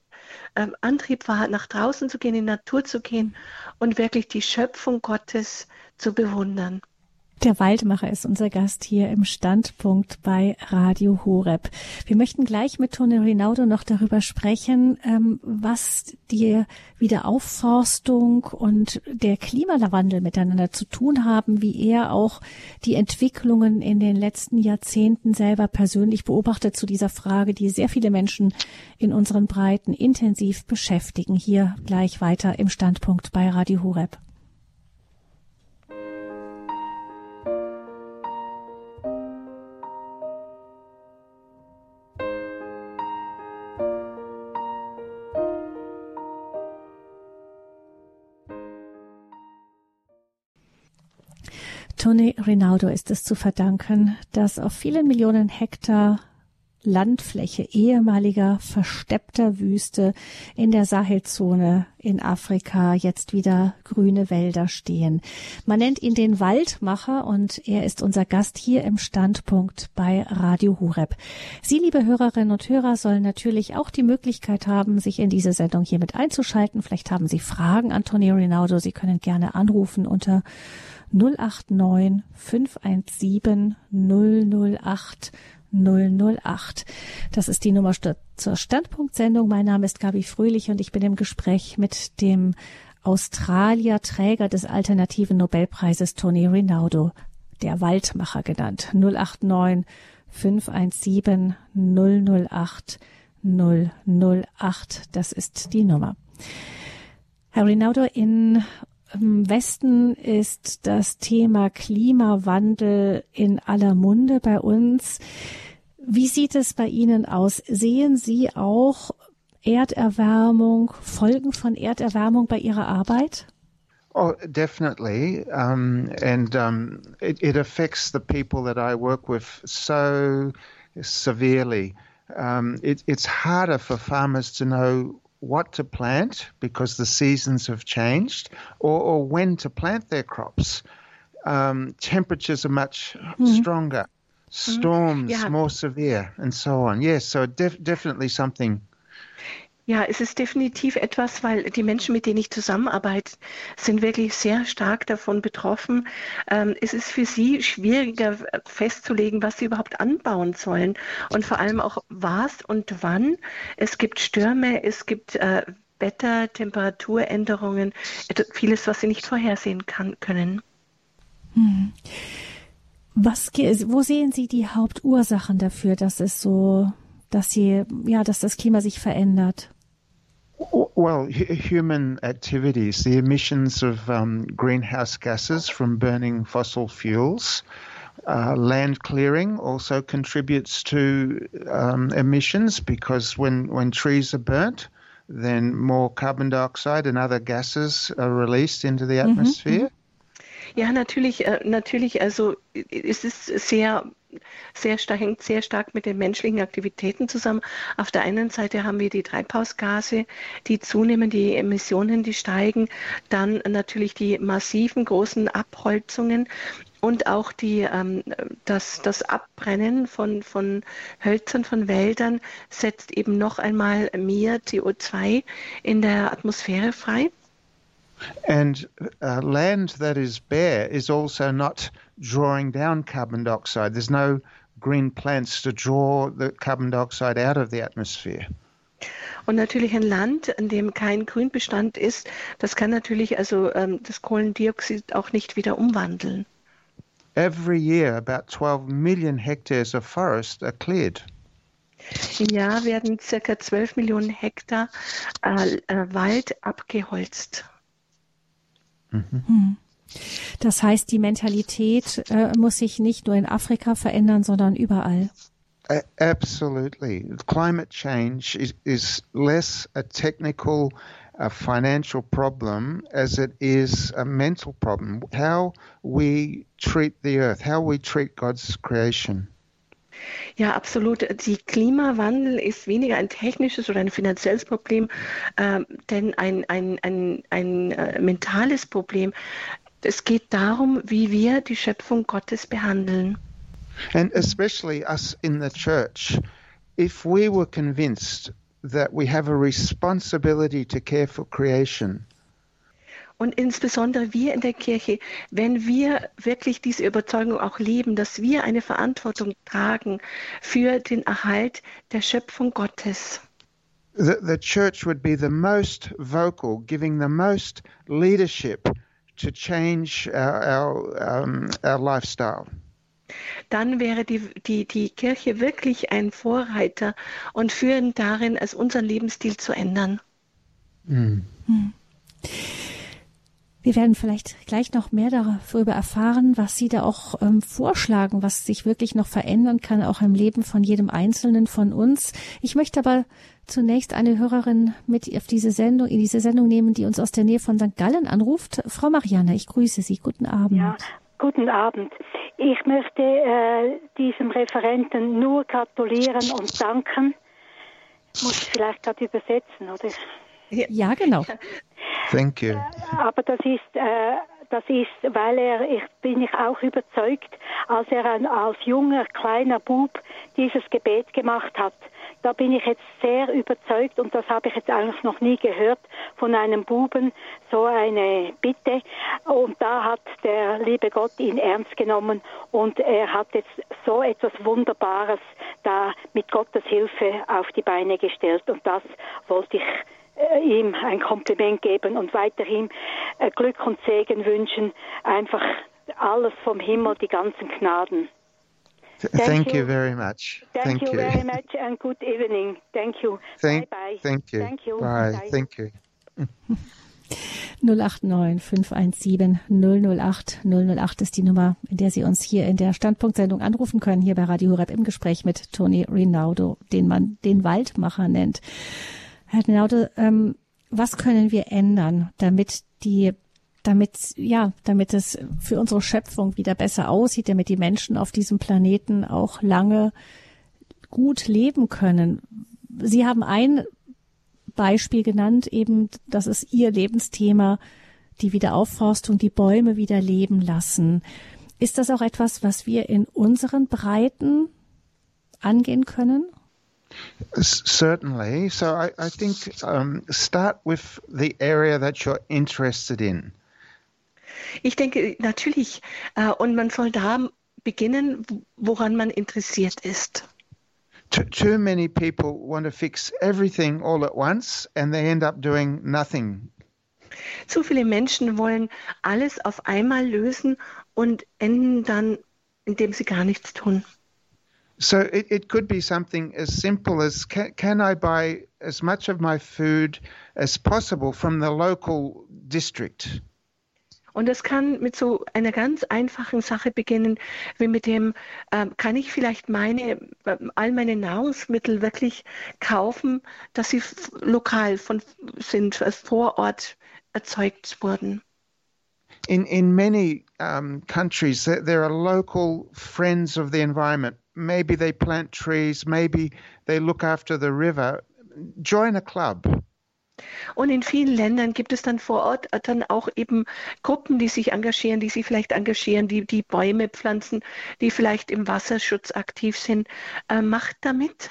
äh, Antrieb war, nach draußen zu gehen, in die Natur zu gehen und wirklich die Schöpfung Gottes zu bewundern. Der Waldmacher ist unser Gast hier im Standpunkt bei Radio Horeb. Wir möchten gleich mit Tone Rinaldo noch darüber sprechen, ähm, was die Wiederaufforstung und der Klimawandel miteinander zu tun haben, wie er auch die Entwicklungen in den letzten Jahrzehnten selber persönlich beobachtet zu dieser Frage, die sehr viele Menschen in unseren Breiten intensiv beschäftigen. Hier gleich weiter im Standpunkt bei Radio Horeb. Tony Rinaldo ist es zu verdanken, dass auf vielen Millionen Hektar Landfläche ehemaliger versteppter Wüste in der Sahelzone in Afrika jetzt wieder grüne Wälder stehen. Man nennt ihn den Waldmacher und er ist unser Gast hier im Standpunkt bei Radio Hureb. Sie, liebe Hörerinnen und Hörer, sollen natürlich auch die Möglichkeit haben, sich in diese Sendung hier mit einzuschalten. Vielleicht haben Sie Fragen an Tony Rinaldo. Sie können gerne anrufen unter 089 517 008 008. Das ist die Nummer zur Standpunktsendung. Mein Name ist Gabi Fröhlich und ich bin im Gespräch mit dem Australier Träger des alternativen Nobelpreises Tony Rinaldo, der Waldmacher genannt. 089 517 008 008. Das ist die Nummer. Herr Rinaldo, in im Westen ist das Thema Klimawandel in aller Munde bei uns. Wie sieht es bei Ihnen aus? Sehen Sie auch Erderwärmung, Folgen von Erderwärmung bei Ihrer Arbeit? Oh, definitely. Um, and um, it, it, affects the people that I work with so severely. Um, it, it's harder for farmers to know what to plant because the seasons have changed or, or when to plant their crops. Um, temperatures are much mm-hmm. stronger, storms mm-hmm. yeah. more severe, and so on. Yes, so def- definitely something Ja, es ist definitiv etwas, weil die Menschen, mit denen ich zusammenarbeite, sind wirklich sehr stark davon betroffen. Ähm, es ist für sie schwieriger festzulegen, was sie überhaupt anbauen sollen und vor allem auch was und wann. Es gibt Stürme, es gibt äh, Wetter, Temperaturänderungen, vieles, was sie nicht vorhersehen kann, können. Hm. Was, wo sehen Sie die Hauptursachen dafür, dass es so, dass sie, ja, dass das Klima sich verändert? Well, human activities, the emissions of um, greenhouse gases from burning fossil fuels, uh, land clearing also contributes to um, emissions because when, when trees are burnt, then more carbon dioxide and other gases are released into the mm-hmm, atmosphere. Mm-hmm. Ja, natürlich, äh, natürlich, also es ist sehr sehr hängt sehr stark mit den menschlichen Aktivitäten zusammen. Auf der einen Seite haben wir die Treibhausgase, die zunehmen, die Emissionen, die steigen, dann natürlich die massiven großen Abholzungen und auch die, ähm, das, das Abbrennen von, von Hölzern, von Wäldern setzt eben noch einmal mehr CO2 in der Atmosphäre frei. And uh, land that is bare is also not drawing down carbon dioxide. There's no green plants to draw the carbon dioxide out of the atmosphere. Und natürlich ein Land, in dem kein Grünbestand ist, das kann natürlich also ähm, das Kohlendioxid auch nicht wieder umwandeln. Every year about 12 million hectares of forest are cleared. Im Jahr werden circa 12 Millionen Hektar äh, äh, Wald abgeholzt. Mhm. Das heißt, die Mentalität äh, muss sich nicht nur in Afrika verändern, sondern überall. Absolutely. Climate change is, is less a technical, a financial problem as it is a mental problem. How we treat the earth, how we treat God's creation. Ja, absolut. Die Klimawandel ist weniger ein technisches oder ein finanzielles Problem, äh, denn ein, ein, ein, ein äh, mentales Problem Es geht darum, wie wir die Schöpfung Gottes behandeln. And especially us in the church, if we were convinced that we have a responsibility to care for creation, Und insbesondere wir in der Kirche, wenn wir wirklich diese Überzeugung auch leben, dass wir eine Verantwortung tragen für den Erhalt der Schöpfung Gottes. the, the church would be the most vocal, giving the most leadership to change our, our, um, our lifestyle. Dann wäre die, die, die Kirche wirklich ein Vorreiter und führend darin, als unseren Lebensstil zu ändern. Wir werden vielleicht gleich noch mehr darüber erfahren, was Sie da auch ähm, vorschlagen, was sich wirklich noch verändern kann, auch im Leben von jedem Einzelnen von uns. Ich möchte aber zunächst eine Hörerin mit auf diese Sendung, in diese Sendung nehmen, die uns aus der Nähe von St. Gallen anruft. Frau Marianne, ich grüße Sie. Guten Abend. Ja, guten Abend. Ich möchte äh, diesem Referenten nur gratulieren und danken. Muss ich vielleicht gerade übersetzen, oder? Ja, genau. Thank you. Aber das ist, äh, das ist, weil er, ich bin ich auch überzeugt, als er ein, als junger kleiner Bub dieses Gebet gemacht hat, da bin ich jetzt sehr überzeugt und das habe ich jetzt eigentlich noch nie gehört von einem Buben, so eine Bitte. Und da hat der liebe Gott ihn ernst genommen und er hat jetzt so etwas Wunderbares da mit Gottes Hilfe auf die Beine gestellt und das wollte ich ihm ein Kompliment geben und weiterhin äh, Glück und Segen wünschen, einfach alles vom Himmel, die ganzen Gnaden. Th- Thank Thank, you. you. very much. Thank, you, very much and good evening. Thank you. Thank, bye bye. thank you. Thank you. Bye. Bye. Thank you. 089 517 008 008 ist die Nummer, in der Sie uns hier in der Standpunktsendung anrufen können, hier bei Radio Horeb im Gespräch mit Toni Rinaldo, den man den Waldmacher nennt. Herr Rinaldo, ähm, was können wir ändern, damit die damit, ja, damit es für unsere Schöpfung wieder besser aussieht, damit die Menschen auf diesem Planeten auch lange gut leben können. Sie haben ein Beispiel genannt, eben, das ist Ihr Lebensthema, die Wiederaufforstung, die Bäume wieder leben lassen. Ist das auch etwas, was wir in unseren Breiten angehen können? Certainly. So I, I think um, start with the area that you're interested in. Ich denke natürlich, äh, und man soll da beginnen, woran man interessiert ist. Too, too many people want to fix everything all at once and they end up doing nothing. Zu viele Menschen wollen alles auf einmal lösen und enden dann, indem sie gar nichts tun. So it, it could be something as simple as can, can I buy as much of my food as possible from the local district? Und das kann mit so einer ganz einfachen Sache beginnen, wie mit dem, ähm, kann ich vielleicht meine, ähm, all meine Nahrungsmittel wirklich kaufen, dass sie lokal von, sind, als vor Ort erzeugt wurden. In in many um, countries, there are local friends of the environment. Maybe they plant trees. Maybe they look after the river. Join a club. Und in vielen Ländern gibt es dann vor Ort dann auch eben Gruppen, die sich engagieren, die sich vielleicht engagieren, die, die Bäume pflanzen, die vielleicht im Wasserschutz aktiv sind. Äh, macht damit.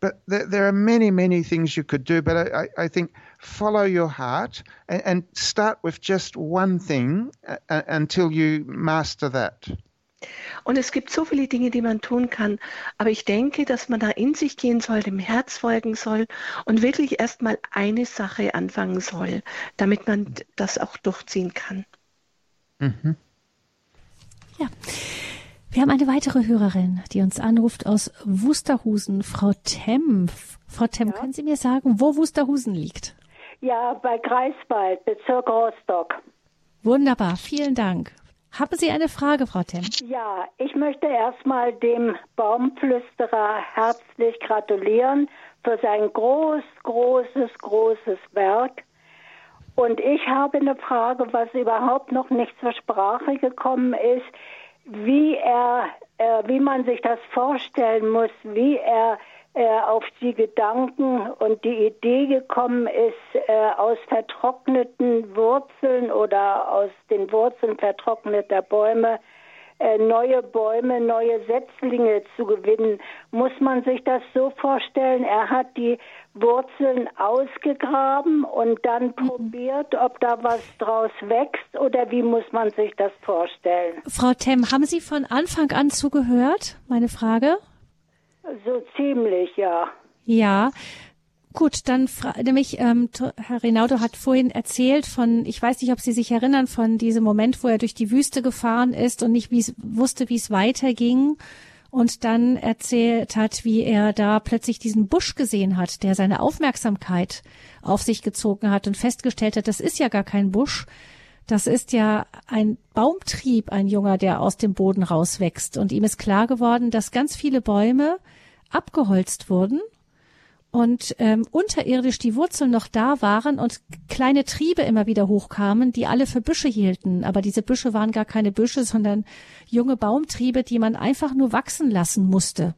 But there, there are many, many things you could do. But I, I, I think follow your heart and, and start with just one thing uh, uh, until you master that. Und es gibt so viele Dinge, die man tun kann. Aber ich denke, dass man da in sich gehen soll, dem Herz folgen soll und wirklich erstmal eine Sache anfangen soll, damit man das auch durchziehen kann. hmm Ja. Wir haben eine weitere Hörerin, die uns anruft aus Wusterhusen, Frau Temm. Frau Temm, können Sie mir sagen, wo Wusterhusen liegt? Ja, bei Greifswald, Bezirk Rostock. Wunderbar, vielen Dank. Haben Sie eine Frage, Frau Temm? Ja, ich möchte erstmal dem Baumflüsterer herzlich gratulieren für sein groß, großes, großes Werk. Und ich habe eine Frage, was überhaupt noch nicht zur Sprache gekommen ist, wie er, äh, wie man sich das vorstellen muss, wie er äh, auf die Gedanken und die Idee gekommen ist, äh, aus vertrockneten Wurzeln oder aus den Wurzeln vertrockneter Bäume äh, neue Bäume, neue Setzlinge zu gewinnen. Muss man sich das so vorstellen? Er hat die Wurzeln ausgegraben und dann mhm. probiert, ob da was draus wächst oder wie muss man sich das vorstellen? Frau Temm, haben Sie von Anfang an zugehört? Meine Frage? So ziemlich, ja. Ja. Gut, dann nämlich ähm, Herr Rinaldo hat vorhin erzählt von, ich weiß nicht, ob Sie sich erinnern, von diesem Moment, wo er durch die Wüste gefahren ist und nicht wie's, wusste, wie es weiterging und dann erzählt hat, wie er da plötzlich diesen Busch gesehen hat, der seine Aufmerksamkeit auf sich gezogen hat und festgestellt hat, das ist ja gar kein Busch, das ist ja ein Baumtrieb, ein Junger, der aus dem Boden rauswächst. Und ihm ist klar geworden, dass ganz viele Bäume abgeholzt wurden und ähm, unterirdisch die Wurzeln noch da waren und kleine Triebe immer wieder hochkamen, die alle für Büsche hielten. Aber diese Büsche waren gar keine Büsche, sondern junge Baumtriebe, die man einfach nur wachsen lassen musste.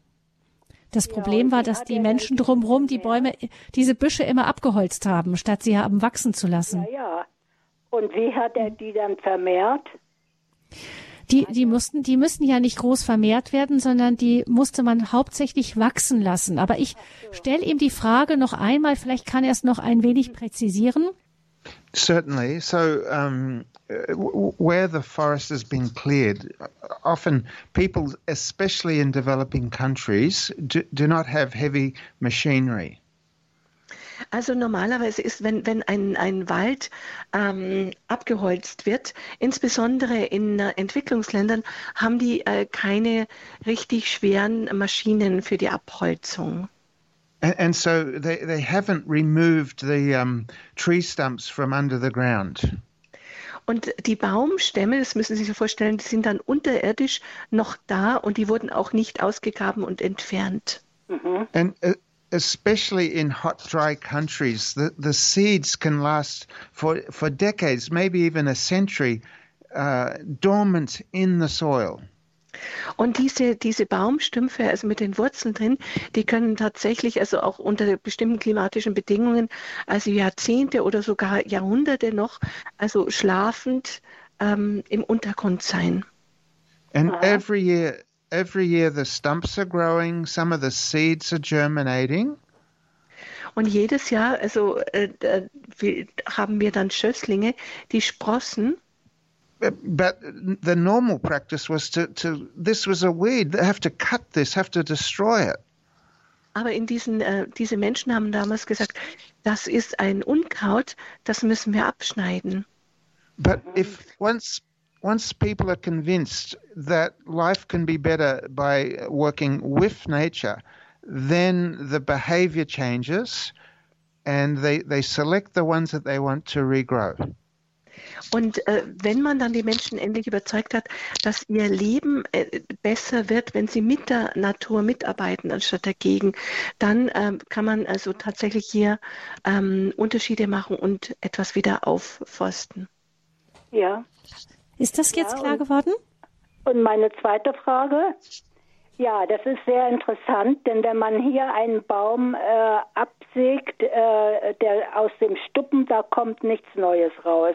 Das Problem war, dass die Menschen drumherum die Bäume, diese Büsche immer abgeholzt haben, statt sie haben wachsen zu lassen. Ja, ja. Und wie hat er die dann vermehrt? Die, die mussten, die müssen ja nicht groß vermehrt werden, sondern die musste man hauptsächlich wachsen lassen. Aber ich stelle ihm die Frage noch einmal, vielleicht kann er es noch ein wenig präzisieren. Certainly. So, um, where the forest has been cleared, often people, especially in developing countries, do, do not have heavy machinery. Also normalerweise ist, wenn, wenn ein, ein Wald ähm, abgeholzt wird, insbesondere in äh, Entwicklungsländern, haben die äh, keine richtig schweren Maschinen für die Abholzung. And, and so they, they haven't removed the um, tree stumps from under the ground. Und die Baumstämme, das müssen Sie sich vorstellen, die sind dann unterirdisch noch da und die wurden auch nicht ausgegraben und entfernt. Mhm. And, uh, especially in hot, dry countries, the, the seeds can last for, for decades, maybe even a century, uh, dormant in the soil. Und diese, diese Baumstümpfe, also mit den Wurzeln drin, die können tatsächlich, also auch unter bestimmten klimatischen Bedingungen, also Jahrzehnte oder sogar Jahrhunderte noch, also schlafend ähm, im Untergrund sein. And every year every year the stumps are growing, some of the seeds are germinating. Und jedes Jahr, also äh, äh haben wir dann Schösslinge, die sprossen. But the normal practice was to, to this was a weed. They have to cut this, have to destroy it. Aber in diesen, äh, diese Menschen haben damals gesagt, das ist ein Unkraut, das müssen wir abschneiden. But if once once people are convinced that life can be better by working with nature, then the behavior changes and they, they select the ones that they want to regrow. Und äh, wenn man dann die Menschen endlich überzeugt hat, dass ihr Leben äh, besser wird, wenn sie mit der Natur mitarbeiten anstatt dagegen, dann äh, kann man also tatsächlich hier ähm, Unterschiede machen und etwas wieder aufforsten. Ja, ist das jetzt ja, klar geworden? Und meine zweite Frage, ja, das ist sehr interessant, denn wenn man hier einen Baum äh, absägt, äh, der aus dem Stuppen, da kommt nichts Neues raus.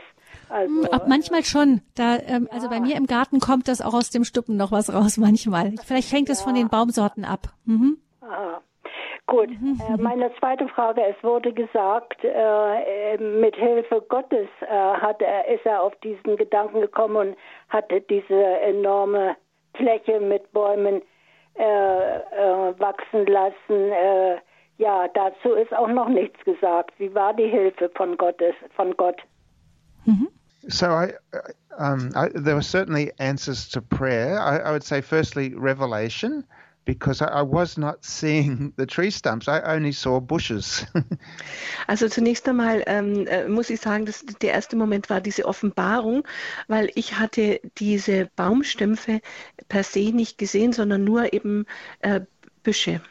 Also, hm, Ab manchmal schon. Da, ähm, ja. Also bei mir im Garten kommt das auch aus dem Stuppen noch was raus manchmal. Vielleicht hängt es ja. von den Baumsorten ab. Mhm. Aha. Gut, äh, meine zweite Frage, es wurde gesagt, äh, mit Hilfe Gottes äh, hat er, ist er auf diesen Gedanken gekommen und hatte diese enorme Fläche mit Bäumen äh, äh, wachsen lassen. Äh, ja, dazu ist auch noch nichts gesagt. Wie war die Hilfe von Gottes, von Gott? Mhm. So I, um, I, there were certainly answers to prayer. I, I would say, firstly, revelation. Because I, was not seeing the tree stumps. I only saw bushes. also zunächst einmal ähm, äh, muss ich sagen, dass der erste Moment war diese Offenbarung, weil ich hatte diese Baumstümpfe per se nicht gesehen, sondern nur eben äh, Büsche.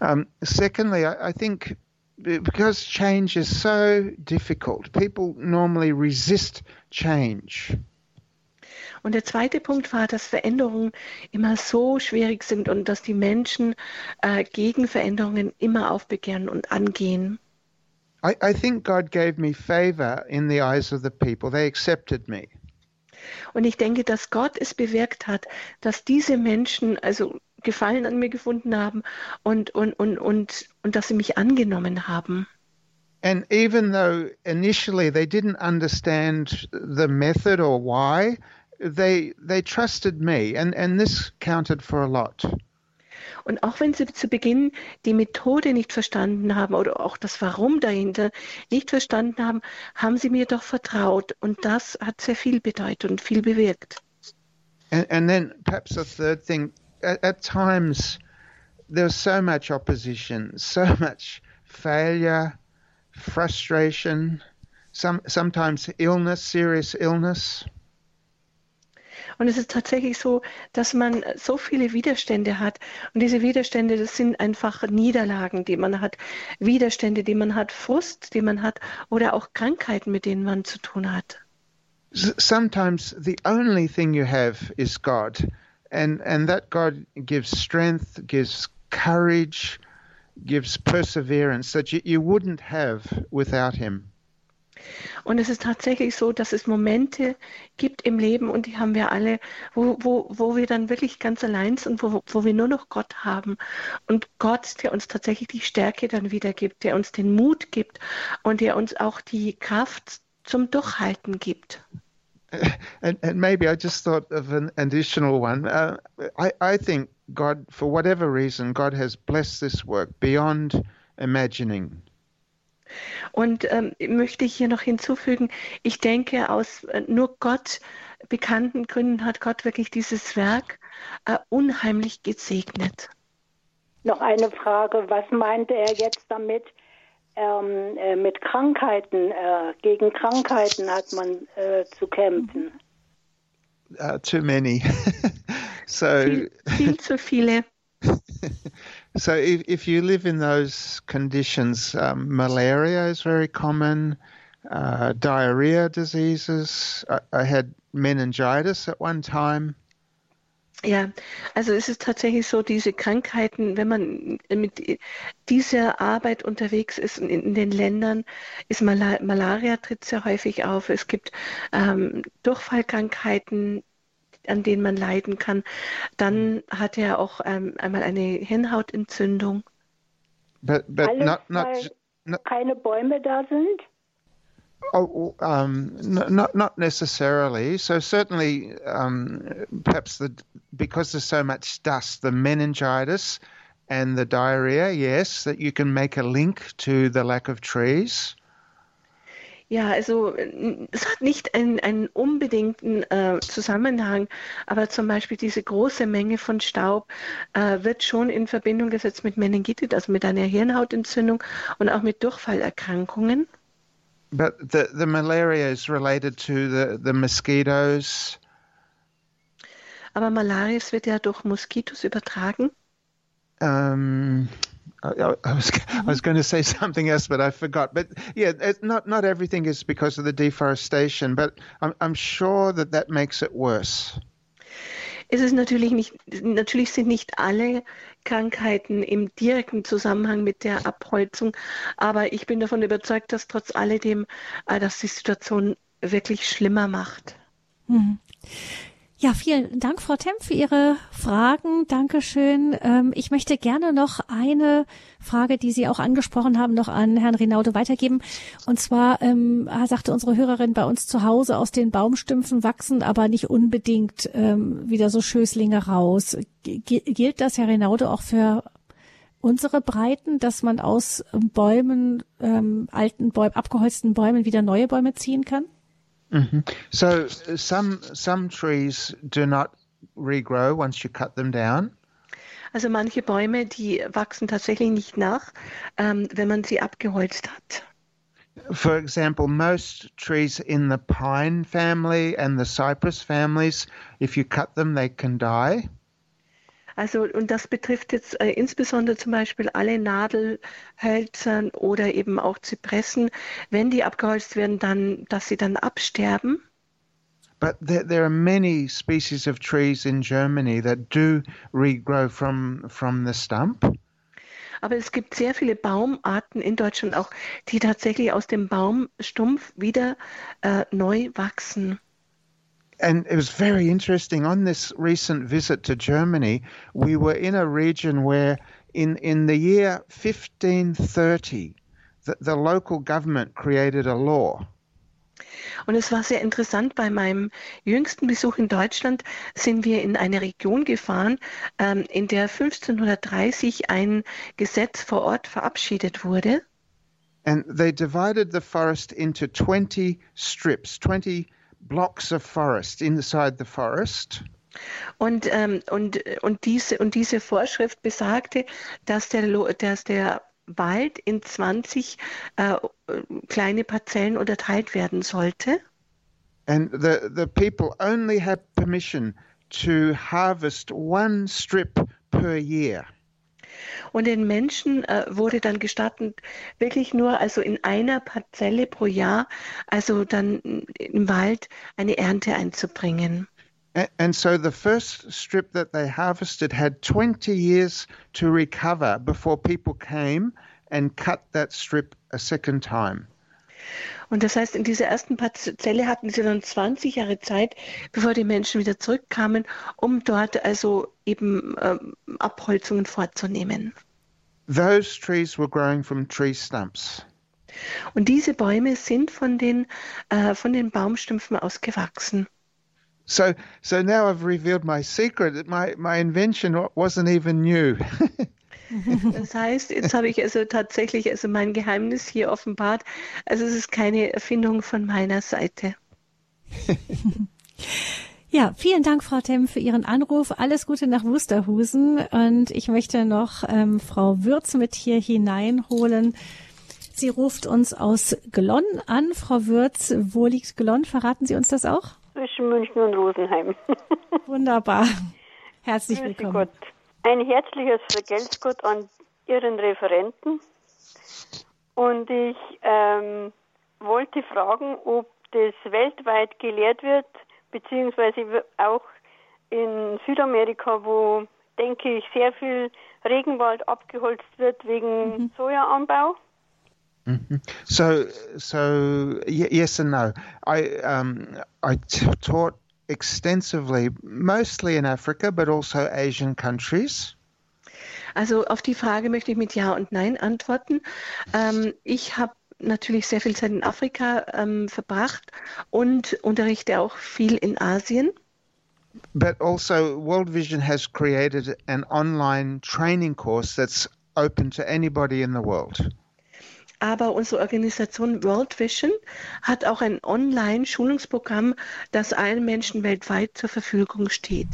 Um, secondly, I, I think because change is so difficult, people normally resist change. Und der zweite Punkt war, dass Veränderungen immer so schwierig sind und dass die Menschen äh, gegen Veränderungen immer aufbegehren und angehen. I, I think God gave me favor in the eyes of the people. They accepted me. Und ich denke, dass Gott es bewirkt hat, dass diese Menschen also Gefallen an mir gefunden haben und, und, und, und, und dass sie mich angenommen haben. And even though initially they didn't understand the method or why, they they trusted me and, and this counted for a lot. Und auch wenn sie zu Beginn die Methode nicht verstanden haben oder auch das Warum dahinter nicht verstanden haben, haben sie mir doch vertraut. Und das hat sehr viel bedeutet und viel bewirkt. And, and then perhaps a third thing, at, at times there's so much opposition, so much failure, frustration, some, sometimes illness, serious illness. Und es ist tatsächlich so, dass man so viele Widerstände hat. Und diese Widerstände, das sind einfach Niederlagen, die man hat, Widerstände, die man hat, Frust, die man hat oder auch Krankheiten, mit denen man zu tun hat. Sometimes the only thing you have is God. And, and that God gives strength, gives courage, gives perseverance that you, you wouldn't have without Him. Und es ist tatsächlich so, dass es Momente gibt im Leben und die haben wir alle, wo, wo, wo wir dann wirklich ganz allein sind, wo, wo wir nur noch Gott haben. Und Gott, der uns tatsächlich die Stärke dann wieder gibt, der uns den Mut gibt und der uns auch die Kraft zum Durchhalten gibt. And, and maybe I just thought of an additional one. Uh, I, I think God, for whatever reason, God has blessed this work beyond imagining. Und ähm, möchte ich hier noch hinzufügen, ich denke, aus äh, nur Gott bekannten Gründen hat Gott wirklich dieses Werk äh, unheimlich gesegnet. Noch eine Frage, was meinte er jetzt damit? Ähm, äh, mit Krankheiten, äh, gegen Krankheiten hat man äh, zu kämpfen. Uh, too many. so viel, viel zu viele. So if, if you live in those conditions, um, malaria is very common, uh, diarrhea diseases. I, I, had meningitis at one time. Ja, also es ist tatsächlich so, diese Krankheiten, wenn man mit dieser Arbeit unterwegs ist in, den Ländern, ist Mal Malaria tritt sehr häufig auf. Es gibt ähm, Durchfallkrankheiten, an denen man leiden kann. Dann mhm. hat er auch ähm, einmal eine Hirnhautentzündung. But, but Alles, not, not, not, keine Bäume da sind? Oh, um, not not necessarily. So certainly, um, perhaps the because there's so much dust, the meningitis and the diarrhea. Yes, that you can make a link to the lack of trees. Ja, also es hat nicht einen, einen unbedingten äh, Zusammenhang, aber zum Beispiel diese große Menge von Staub äh, wird schon in Verbindung gesetzt mit Meningitis, also mit einer Hirnhautentzündung und auch mit Durchfallerkrankungen. But the, the malaria is related to the, the mosquitoes. Aber Malaria wird ja durch Moskitos übertragen. Um, I, I, was I was going to say something else, but I forgot. But yeah, it, not not everything is because of the deforestation, but I'm I'm sure that that makes it worse. Es ist natürlich nicht, natürlich sind nicht alle Krankheiten im direkten Zusammenhang mit der Abholzung, aber ich bin davon überzeugt, dass trotz alledem äh, das die Situation wirklich schlimmer macht. Mhm. Ja, vielen Dank, Frau Temp, für Ihre Fragen. Dankeschön. Ähm, ich möchte gerne noch eine Frage, die Sie auch angesprochen haben, noch an Herrn Rinaudo weitergeben. Und zwar ähm, sagte unsere Hörerin, bei uns zu Hause aus den Baumstümpfen wachsen aber nicht unbedingt ähm, wieder so Schößlinge raus. G gilt das, Herr Rinaudo, auch für unsere Breiten, dass man aus Bäumen, ähm, alten Bäumen, abgeholzten Bäumen wieder neue Bäume ziehen kann? Mm-hmm. So some some trees do not regrow once you cut them down. Also manche Bäume, die wachsen tatsächlich nicht nach, ähm, wenn man sie abgeholzt hat. For example, most trees in the pine family and the cypress families, if you cut them, they can die. Also, und das betrifft jetzt äh, insbesondere zum Beispiel alle Nadelhölzern oder eben auch Zypressen, wenn die abgeholzt werden, dann, dass sie dann absterben. But there, there, are many species of trees in Germany that do regrow from, from the stump. Aber es gibt sehr viele Baumarten in Deutschland auch, die tatsächlich aus dem Baumstumpf wieder äh, neu wachsen. And it was very interesting. On this recent visit to Germany, we were in a region where, in, in the year 1530, the, the local government created a law Und es war sehr interessant, bei meinem jüngsten Besuch in Deutschland sind wir in eine Region gefahren, ähm, in der 1530 ein Gesetz vor Ort verabschiedet wurde. And they divided the forest into 20 strips, 20 blocks of forest inside the forest. Und, ähm, und, und, diese, und diese Vorschrift besagte, dass der, dass der Wald in 20 äh, kleine Parzellen unterteilt werden sollte. And the, the people only had permission to harvest one strip per year. Und den Menschen äh, wurde dann gestattet, wirklich nur also in einer Parzelle pro Jahr, also dann im Wald eine Ernte einzubringen. And so the first strip that they harvested had 20 years to recover before people came and cut that strip a second time. Und das heißt, in dieser ersten Parzelle hatten sie dann 20 Jahre Zeit, bevor die Menschen wieder zurückkamen, um dort also eben ähm, Abholzungen vorzunehmen. Those trees were growing from tree stumps. Und diese Bäume sind von den, äh, von den Baumstümpfen ausgewachsen. So, so now I've revealed my secret that my, my invention wasn't even new. das heißt, jetzt habe ich also tatsächlich also mein Geheimnis hier offenbart. Also es ist keine Erfindung von meiner Seite. Ja, vielen Dank, Frau Temm, für Ihren Anruf. Alles Gute nach Wusterhusen. Und ich möchte noch ähm, Frau Würz mit hier hineinholen. Sie ruft uns aus Glonn an. Frau Würz, wo liegt Glonn? Verraten Sie uns das auch? Zwischen München und Rosenheim. Wunderbar. Herzlich Grüße willkommen. Gott. Ein herzliches Vergelt's Gott an Ihren Referenten. Und ich ähm, wollte fragen, ob das weltweit gelehrt wird, beziehungsweise auch in Südamerika, wo, denke ich, sehr viel Regenwald abgeholzt wird wegen mhm. Sojaanbau. Mm-hmm. So, so yes and no. I um, I t- taught extensively, mostly in Africa, but also Asian countries. Also auf die Frage möchte ich mit Ja und Nein antworten. Ähm, ich habe natürlich sehr viel Zeit in Afrika ähm, verbracht und unterrichte auch viel in Asien. But also World Vision has created an online training course that's open to anybody in the world. Aber unsere Organisation World Vision hat auch ein Online-Schulungsprogramm, das allen Menschen weltweit zur Verfügung steht.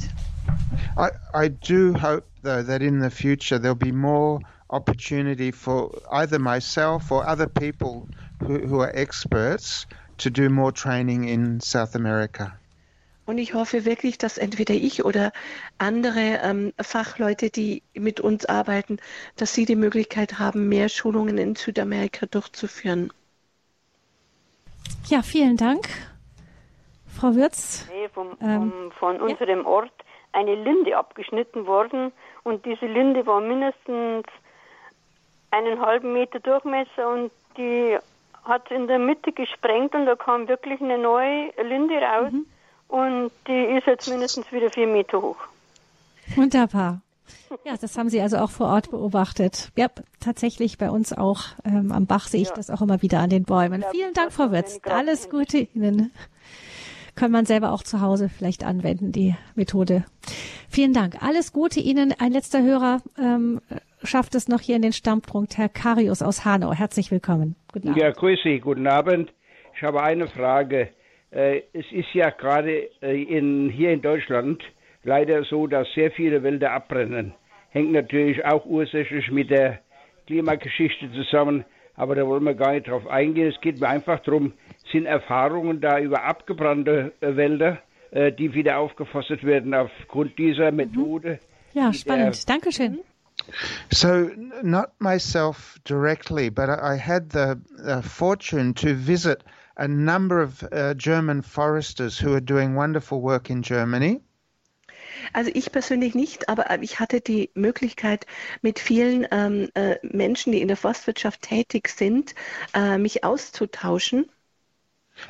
I, I do hope, though, that in the future there'll be more opportunity for either myself or other people who, who are experts to do more training in South America. Und ich hoffe wirklich, dass entweder ich oder andere ähm, Fachleute, die mit uns arbeiten, dass sie die Möglichkeit haben, mehr Schulungen in Südamerika durchzuführen. Ja, vielen Dank. Frau Würz. Nee, vom, ähm, vom, von unserem ja. Ort eine Linde abgeschnitten worden und diese Linde war mindestens einen halben Meter Durchmesser und die hat in der Mitte gesprengt und da kam wirklich eine neue Linde raus. Mhm und die ist jetzt mindestens wieder vier Meter hoch. Wunderbar. Ja, das haben Sie also auch vor Ort beobachtet. Ja, tatsächlich bei uns auch ähm, am Bach sehe ich ja. das auch immer wieder an den Bäumen. Ja, Vielen Dank, Frau Wirtz. Alles Gute Ihnen. Kann man selber auch zu Hause vielleicht anwenden, die Methode. Vielen Dank. Alles Gute Ihnen. Ein letzter Hörer ähm, schafft es noch hier in den Stammpunkt. Herr Karius aus Hanau. Herzlich willkommen. Guten Abend. Ja, grüße Guten Abend. Ich habe eine Frage. Äh, es ist ja gerade äh, in, hier in Deutschland leider so, dass sehr viele Wälder abbrennen. Hängt natürlich auch ursächlich mit der Klimageschichte zusammen, aber da wollen wir gar nicht drauf eingehen. Es geht mir einfach darum, sind Erfahrungen da über abgebrannte äh, Wälder, die wieder aufgeforstet werden aufgrund dieser mhm. Methode? Ja, spannend. Dankeschön. So, not myself directly, but I had the, the fortune to visit a number of uh, German foresters who are doing wonderful work in Germany. Also ich persönlich nicht, aber äh, ich hatte die Möglichkeit, mit vielen ähm, äh, Menschen, die in der Forstwirtschaft tätig sind, äh, mich auszutauschen.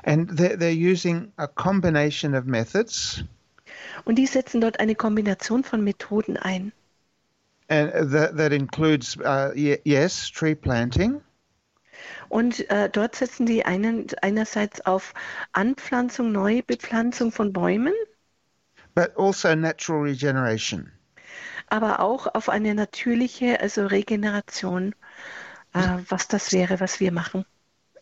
And they're, they're using a combination of methods. Und die setzen dort eine Kombination von Methoden ein. And that, that includes, uh, yes, tree planting. Und äh, dort setzen die einen, einerseits auf Anpflanzung, Neubepflanzung von Bäumen. But also natural regeneration. Aber auch auf eine natürliche, also Regeneration, äh, was das wäre, was wir machen.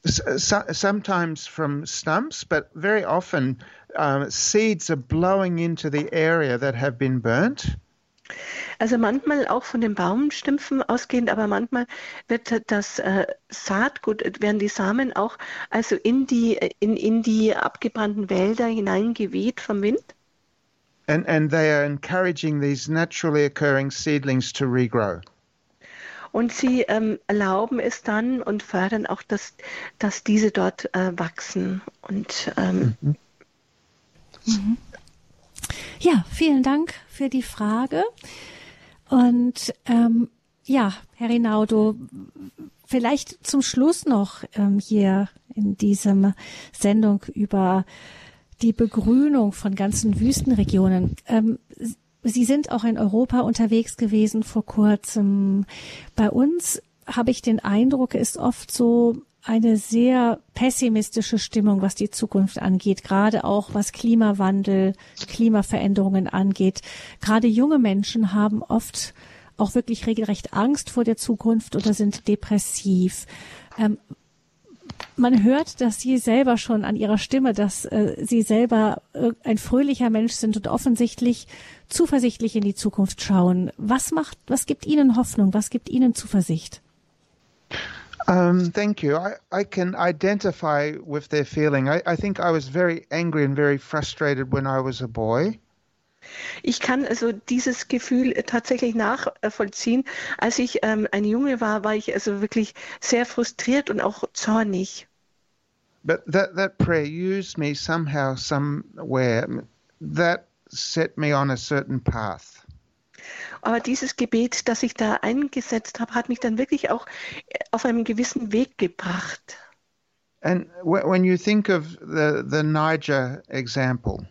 So, sometimes from stumps, but very often um, seeds are blowing into the area that have been burnt. Also manchmal auch von den Baumstümpfen ausgehend, aber manchmal wird das äh, Saatgut, werden die Samen auch also in die, in, in die abgebrannten Wälder hineingeweht vom Wind. And, and they are encouraging these naturally occurring seedlings to regrow. Und sie ähm, erlauben es dann und fördern auch, dass, dass diese dort äh, wachsen. Und ähm, mhm. Mhm. Ja, vielen Dank für die Frage. Und ähm, ja, Herr Rinaudo, vielleicht zum Schluss noch ähm, hier in diesem Sendung über die Begrünung von ganzen Wüstenregionen. Ähm, Sie sind auch in Europa unterwegs gewesen vor kurzem. Bei uns habe ich den Eindruck, ist oft so eine sehr pessimistische Stimmung, was die Zukunft angeht, gerade auch was Klimawandel, Klimaveränderungen angeht. Gerade junge Menschen haben oft auch wirklich regelrecht Angst vor der Zukunft oder sind depressiv. Ähm, man hört, dass Sie selber schon an Ihrer Stimme, dass äh, Sie selber äh, ein fröhlicher Mensch sind und offensichtlich zuversichtlich in die Zukunft schauen. Was macht, was gibt Ihnen Hoffnung? Was gibt Ihnen Zuversicht? Um, thank you. I, I can identify with their feeling. I, I think I was very angry and very frustrated when I was a boy. Ich kann also dieses Gefühl tatsächlich nachvollziehen. Als ich ähm, ein Junge war, war ich also wirklich sehr frustriert und auch zornig. But that, that prayer used me somehow, somewhere. That set me on a certain path. Aber dieses Gebet, das ich da eingesetzt habe, hat mich dann wirklich auch äh, auf einen gewissen Weg gebracht. And when you think of the, the Niger example,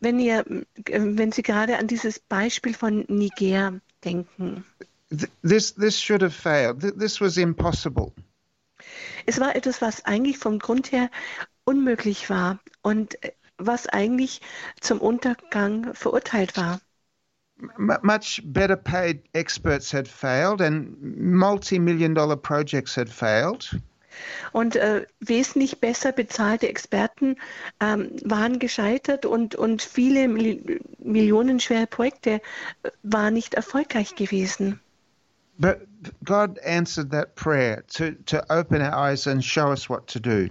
wenn, ihr, wenn Sie gerade an dieses Beispiel von Niger denken. This, this should have failed. This was impossible. Es war etwas, was eigentlich vom Grund her unmöglich war und äh, was eigentlich zum Untergang verurteilt war. Much better paid experts had failed and multi-million dollar projects had failed. Und äh, wesentlich besser bezahlte Experten ähm, waren gescheitert und, und viele Mil millionenschwere Projekte äh, waren nicht erfolgreich gewesen. But God answered that prayer to, to open our eyes and show us what to do.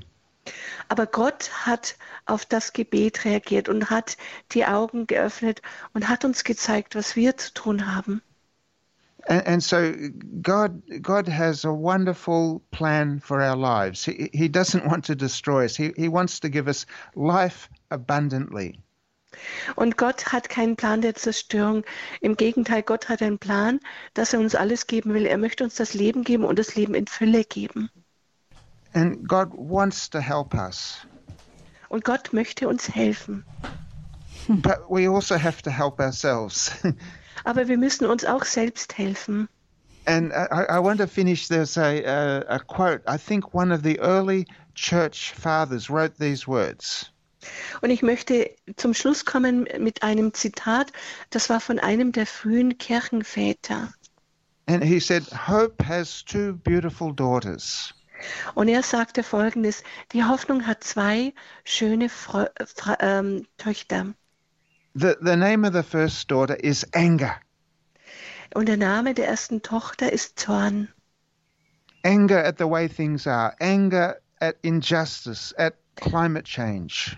Aber Gott hat auf das Gebet reagiert und hat die Augen geöffnet und hat uns gezeigt, was wir zu tun haben. And, and so God, God has a wonderful plan for our lives. He, he doesn't want to destroy us. He, he wants to give us life abundantly. Und Gott hat keinen Plan der Zerstörung. Im Gegenteil, Gott hat einen Plan, dass er uns alles geben will. Er möchte uns das Leben geben und das Leben in Fülle geben. And God wants to help us. Und Gott möchte uns helfen. But we also have to help ourselves. Aber wir müssen uns auch selbst helfen. And I, I want to finish. There's a, a, a quote. I think one of the early church fathers wrote these words. Und ich möchte zum Schluss kommen mit einem Zitat, das war von einem der frühen Kirchenväter. And he said, Hope has two beautiful daughters. Und er sagte folgendes, die Hoffnung hat zwei schöne Fre Fre ähm, Töchter. The, the name of the first daughter is anger. Und der Name der ersten Tochter ist Zorn. Anger at the way things are, anger at injustice, at climate change.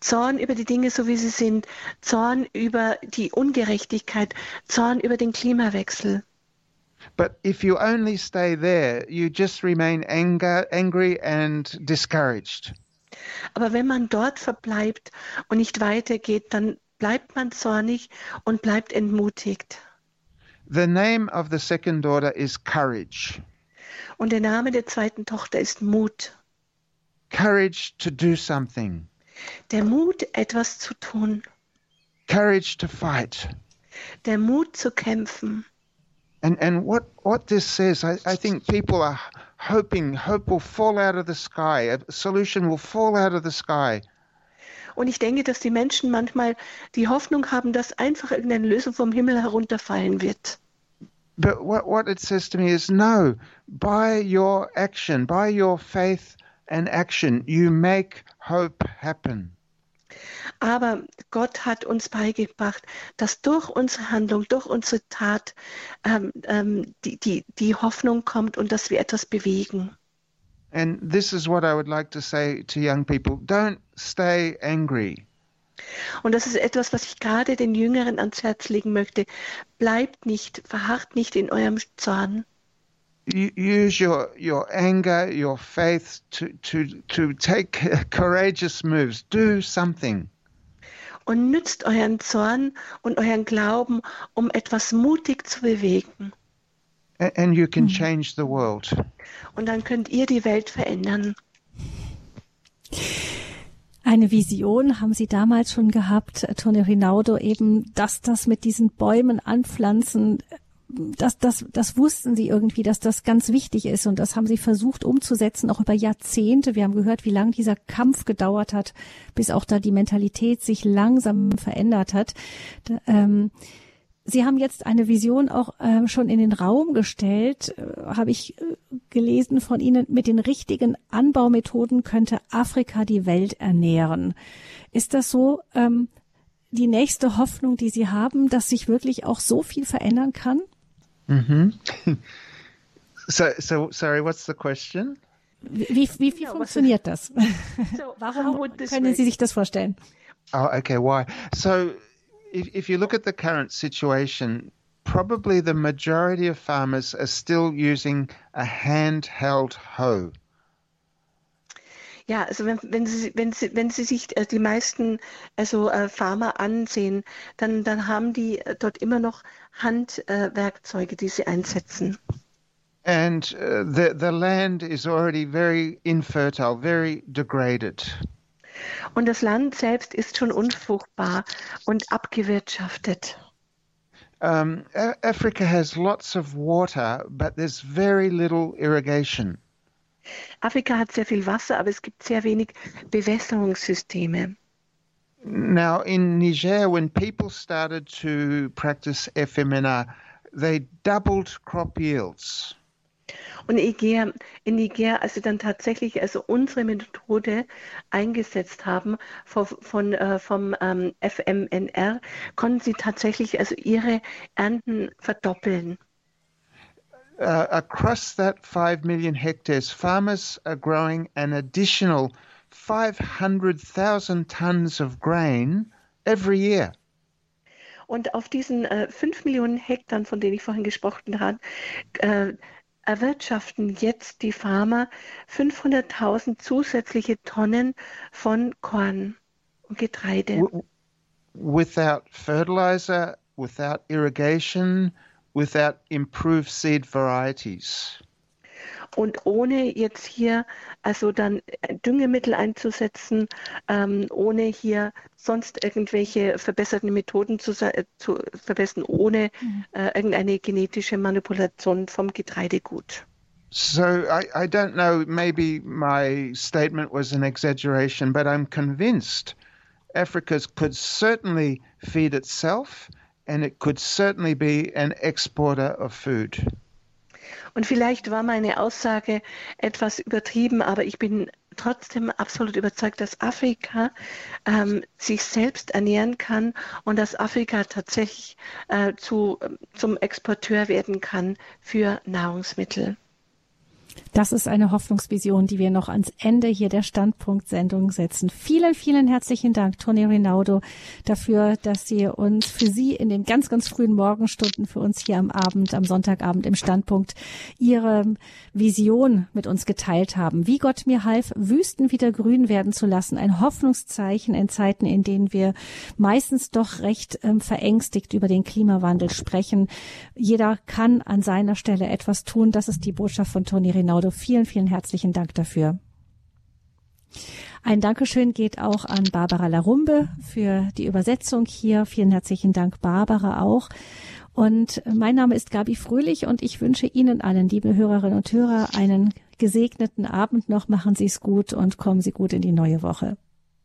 Zorn über die Dinge, so wie sie sind, Zorn über die Ungerechtigkeit, Zorn über den Klimawechsel. But if you only stay there, you just remain anger, angry and discouraged. Aber wenn man dort verbleibt und nicht weitergeht, dann bleibt man zornig und bleibt entmutigt. The name of the second daughter is courage. Und der Name der zweiten Tochter ist Mut. Courage to do something. Der Mut, etwas zu tun. Courage to fight. Der Mut zu kämpfen. And and what what this says, I, I think people are hoping hope will fall out of the sky, a solution will fall out of the sky. Und ich denke, dass die Menschen manchmal die Hoffnung haben, dass einfach irgendeine Lösung vom Himmel herunterfallen wird. But what what it says to me is no, by your action, by your faith and action, you make hope happen. Aber Gott hat uns beigebracht, dass durch unsere Handlung, durch unsere Tat ähm, ähm, die, die, die Hoffnung kommt und dass wir etwas bewegen. And this is what I would like to say to young people don't stay angry. Und das ist etwas, was ich gerade den Jüngeren ans Herz legen möchte. Bleibt nicht, verharrt nicht in eurem Zorn. Use your, your anger, your faith to, to, to take courageous moves. Do something. Und nützt euren Zorn und euren Glauben, um etwas mutig zu bewegen. And you can change the world. Und dann könnt ihr die Welt verändern. Eine Vision haben Sie damals schon gehabt, Tonio Rinaudo, eben, dass das mit diesen Bäumen anpflanzen, das, das, das wussten Sie irgendwie, dass das ganz wichtig ist und das haben Sie versucht umzusetzen, auch über Jahrzehnte. Wir haben gehört, wie lange dieser Kampf gedauert hat, bis auch da die Mentalität sich langsam verändert hat. Da, ähm, Sie haben jetzt eine Vision auch ähm, schon in den Raum gestellt, äh, habe ich äh, gelesen von Ihnen. Mit den richtigen Anbaumethoden könnte Afrika die Welt ernähren. Ist das so ähm, die nächste Hoffnung, die Sie haben, dass sich wirklich auch so viel verändern kann? Mm-hmm. So, so sorry, what's the question? Wie, wie viel Ja, was funktioniert das? So, how Warum would this können work? Sie sich das vorstellen? Oh, okay. Why? So, if, if you look at the current situation, probably the majority of farmers are still using a handheld hoe. Ja, also wenn, wenn, Sie, wenn, Sie, wenn Sie sich äh, die meisten also, äh, Farmer ansehen, dann, dann haben die äh, dort immer noch Handwerkzeuge, äh, Werkzeuge, die sie einsetzen. And uh, the, the land is already very infertile, very degraded. Und das Land selbst ist schon unfruchtbar und abgewirtschaftet. Um, Africa has lots of water, but there's very little irrigation. Afrika hat sehr viel Wasser, aber es gibt sehr wenig Bewässerungssysteme. Now, in Niger, when people started to practice FMNR, they doubled crop yields. Und Niger, in Niger, als sie dann tatsächlich also unsere Methode eingesetzt haben von, von, äh, vom ähm, FMNR, konnten sie tatsächlich also ihre Ernten verdoppeln. Uh, across that 5 million hectares, farmers are growing an additional 500,000 tons of grain every year. Und auf diesen äh, 5 Millionen Hektar, von denen ich vorhin gesprochen habe, äh, erwirtschaften jetzt die Farmer 500.000 zusätzliche Tonnen von Korn und Getreide. Without fertilizer, without irrigation, without improved seed varieties. Und ohne jetzt hier also dann äh, Düngemittel einzusetzen, ähm, ohne hier sonst irgendwelche verbesserten Methoden zu, äh, zu verbessern, ohne äh, irgendeine genetische Manipulation vom Getreidegut. So I, I don't know, maybe my statement was an exaggeration, but I'm convinced Africa could certainly feed itself and it could certainly be an exporter of food. Und vielleicht war meine Aussage etwas übertrieben, aber ich bin trotzdem absolut überzeugt, dass Afrika ähm, sich selbst ernähren kann und dass Afrika tatsächlich äh, zu, zum Exporteur werden kann für Nahrungsmittel. Das ist eine Hoffnungsvision, die wir noch ans Ende hier der Standpunkt-Sendung setzen. Vielen, vielen herzlichen Dank, Toni Rinaldo, dafür, dass Sie uns für Sie in den ganz, ganz frühen Morgenstunden für uns hier am Abend, am Sonntagabend im Standpunkt Ihre Vision mit uns geteilt haben. Wie Gott mir half, Wüsten wieder grün werden zu lassen. Ein Hoffnungszeichen in Zeiten, in denen wir meistens doch recht ähm, verängstigt über den Klimawandel sprechen. Jeder kann an seiner Stelle etwas tun. Das ist die Botschaft von Toni Rinaldo. Also vielen, vielen herzlichen Dank dafür. Ein Dankeschön geht auch an Barbara Larumbe für die Übersetzung hier. Vielen herzlichen Dank, Barbara, auch. Und mein Name ist Gabi Fröhlich und ich wünsche Ihnen allen, liebe Hörerinnen und Hörer, einen gesegneten Abend noch. Machen Sie es gut und kommen Sie gut in die neue Woche.